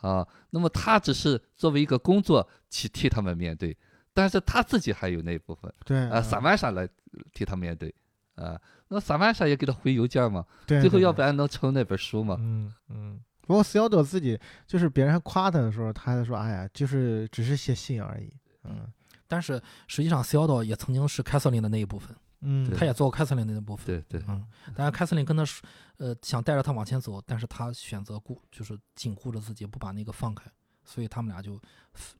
啊。那么他只是作为一个工作去替他们面对，但是他自己还有那一部分对啊，萨曼莎来替他面对啊。那萨曼莎也给他回邮件嘛，对最后要不然能成那本书嘛？嗯嗯。不过斯肖朵自己就是别人夸他的时候，他还说：“哎呀，就是只是写信而已。”嗯但是实际上 c 奥道也曾经是凯瑟琳的那一部分，嗯，他也做过凯瑟琳的那部分。对对，嗯，但是凯瑟琳跟他说，呃，想带着他往前走，但是他选择顾，就是紧固着自己，不把那个放开，所以他们俩就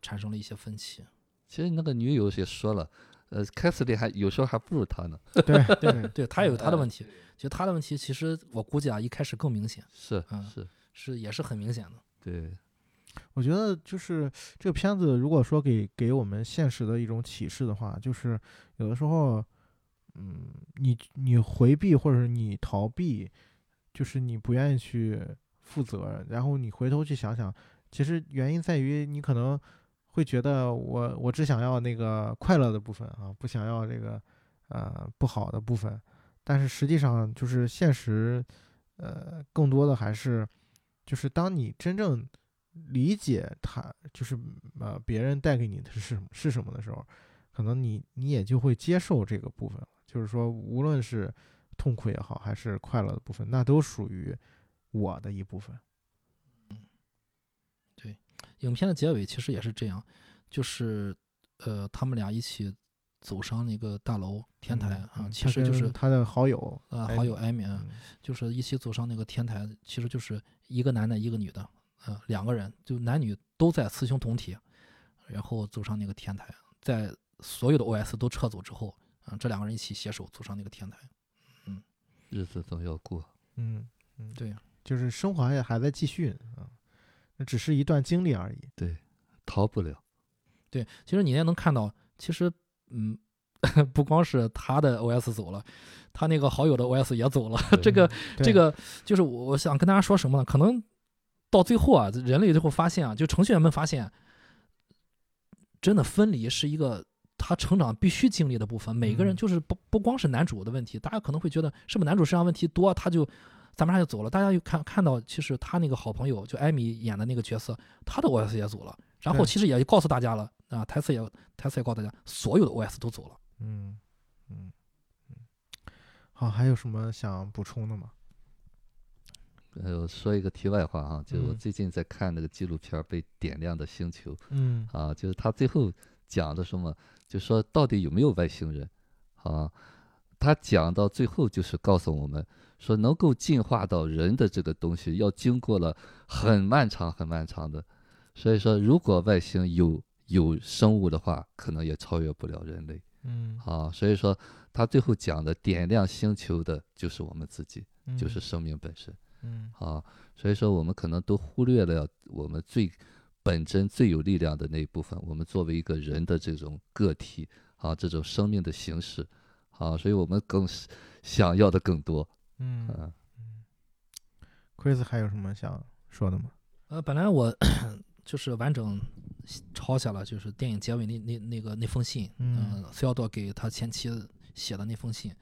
产生了一些分歧。其实那个女友也说了，呃，凯瑟琳还有时候还不如他呢。(laughs) 对对对对，他也有他的问题。(laughs) 其实他的问题，其实我估计啊，一开始更明显，是嗯是，是也是很明显的。对，我觉得就是这个片子，如果说给给我们现实的一种启示的话，就是有的时候，嗯，你你回避或者是你逃避，就是你不愿意去负责，然后你回头去想想，其实原因在于你可能会觉得我我只想要那个快乐的部分啊，不想要这个呃不好的部分，但是实际上就是现实，呃，更多的还是就是当你真正理解他就是呃别人带给你的是什么是什么的时候，可能你你也就会接受这个部分了。就是说，无论是痛苦也好，还是快乐的部分，那都属于我的一部分。嗯，对影片的结尾其实也是这样，就是呃，他们俩一起走上那个大楼天台啊，嗯其实就是他的好友呃好友艾米就是一起走上那个天台，其实就是一个男的，一个女的，呃，两个人，就男女都在雌雄同体，然后走上那个天台，在所有的 OS 都撤走之后，啊、这两个人一起携手走上那个天台，嗯日子总要过。嗯嗯，对，就是生活还还在继续啊，那只是一段经历而已。对，逃不了。对，其实你也能看到，其实嗯，(laughs) 不光是他的 OS 走了，他那个好友的 OS 也走了，这个这个就是我我想跟大家说什么呢？可能到最后啊，人类最后发现啊，就程序员们发现，真的分离是一个他成长必须经历的部分。每个人嗯就是不不光是男主的问题，大家可能会觉得是不是男主身上问题多，他就咱们他就走了。大家又看看到，其实他那个好朋友就艾米演的那个角色，他的 OS 也走了，然后其实也告诉大家了啊，台词也台词也告诉大家，所有的 OS 都走了。嗯嗯嗯，好，还有什么想补充的吗？呃，我说一个题外话哈，就是我嗯最近在看那个纪录片儿《被点亮的星球》嗯啊，就是他最后讲的什么，就说到底有没有外星人啊？他讲到最后就是告诉我们说，能够进化到人的这个东西，要经过了很漫长、很漫长的。所以说，如果外星有有生物的话，可能也超越不了人类嗯，啊。所以说，他最后讲的点亮星球的就是我们自己，嗯就是生命本身。嗯啊，所以说我们可能都忽略了我们最本真、最有力量的那一部分。我们作为一个人的这种个体啊，这种生命的形式啊，所以我们更是想要的更多。嗯嗯，Chris 还有什么想说的吗？呃，本来我就是完整抄下了，就是电影结尾那那那个那封信，嗯呃，斯要多给他前妻写的那封信，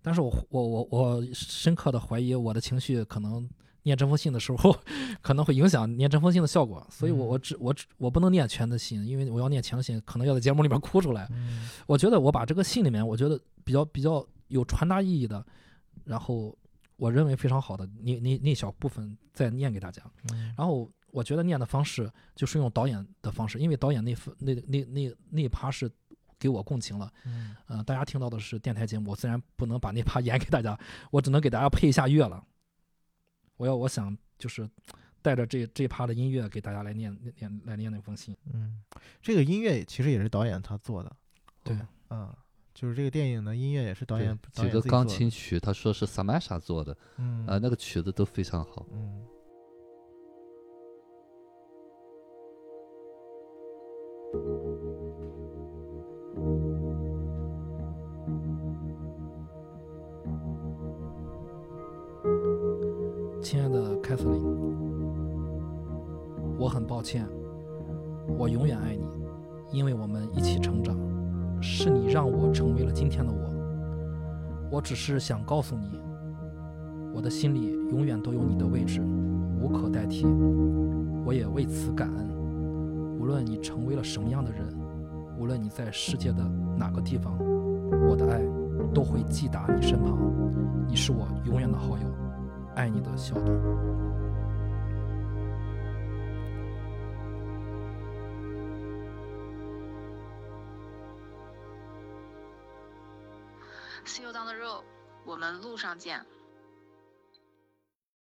但是我我我我深刻的怀疑我的情绪可能念这封信的时候 (laughs) 可能会影响念这封信的效果，所以我嗯我只我只我不能念全的信，因为我要念全的信，可能要在节目里面哭出来。嗯我觉得我把这个信里面，我觉得比较比较有传达意义的，然后我认为非常好的那那那小部分再念给大家。嗯然后我觉得念的方式就是用导演的方式，因为导演那份那那那那一趴是给我共情了。嗯嗯、大家听到的是电台节目，我自然不能把那趴 (laughs) 演给大家，我只能给大家配一下乐了。我要我想就是带着这这一趴的音乐给大家来念念来念那封信。嗯，这个音乐其实也是导演他做的，对，嗯，就是这个电影的音乐也是导演导几个钢琴曲，他说是萨曼莎做的嗯啊，那个曲子都非常好。嗯凯瑟琳，我很抱歉，我永远爱你，因为我们一起成长，是你让我成为了今天的我。我只是想告诉你，我的心里永远都有你的位置，无可代替。我也为此感恩。无论你成为了什么样的人，无论你在世界的哪个地方，我的爱都会寄达你身旁。你是我永远的好友。爱你的小董。See you down the road，我们路上见。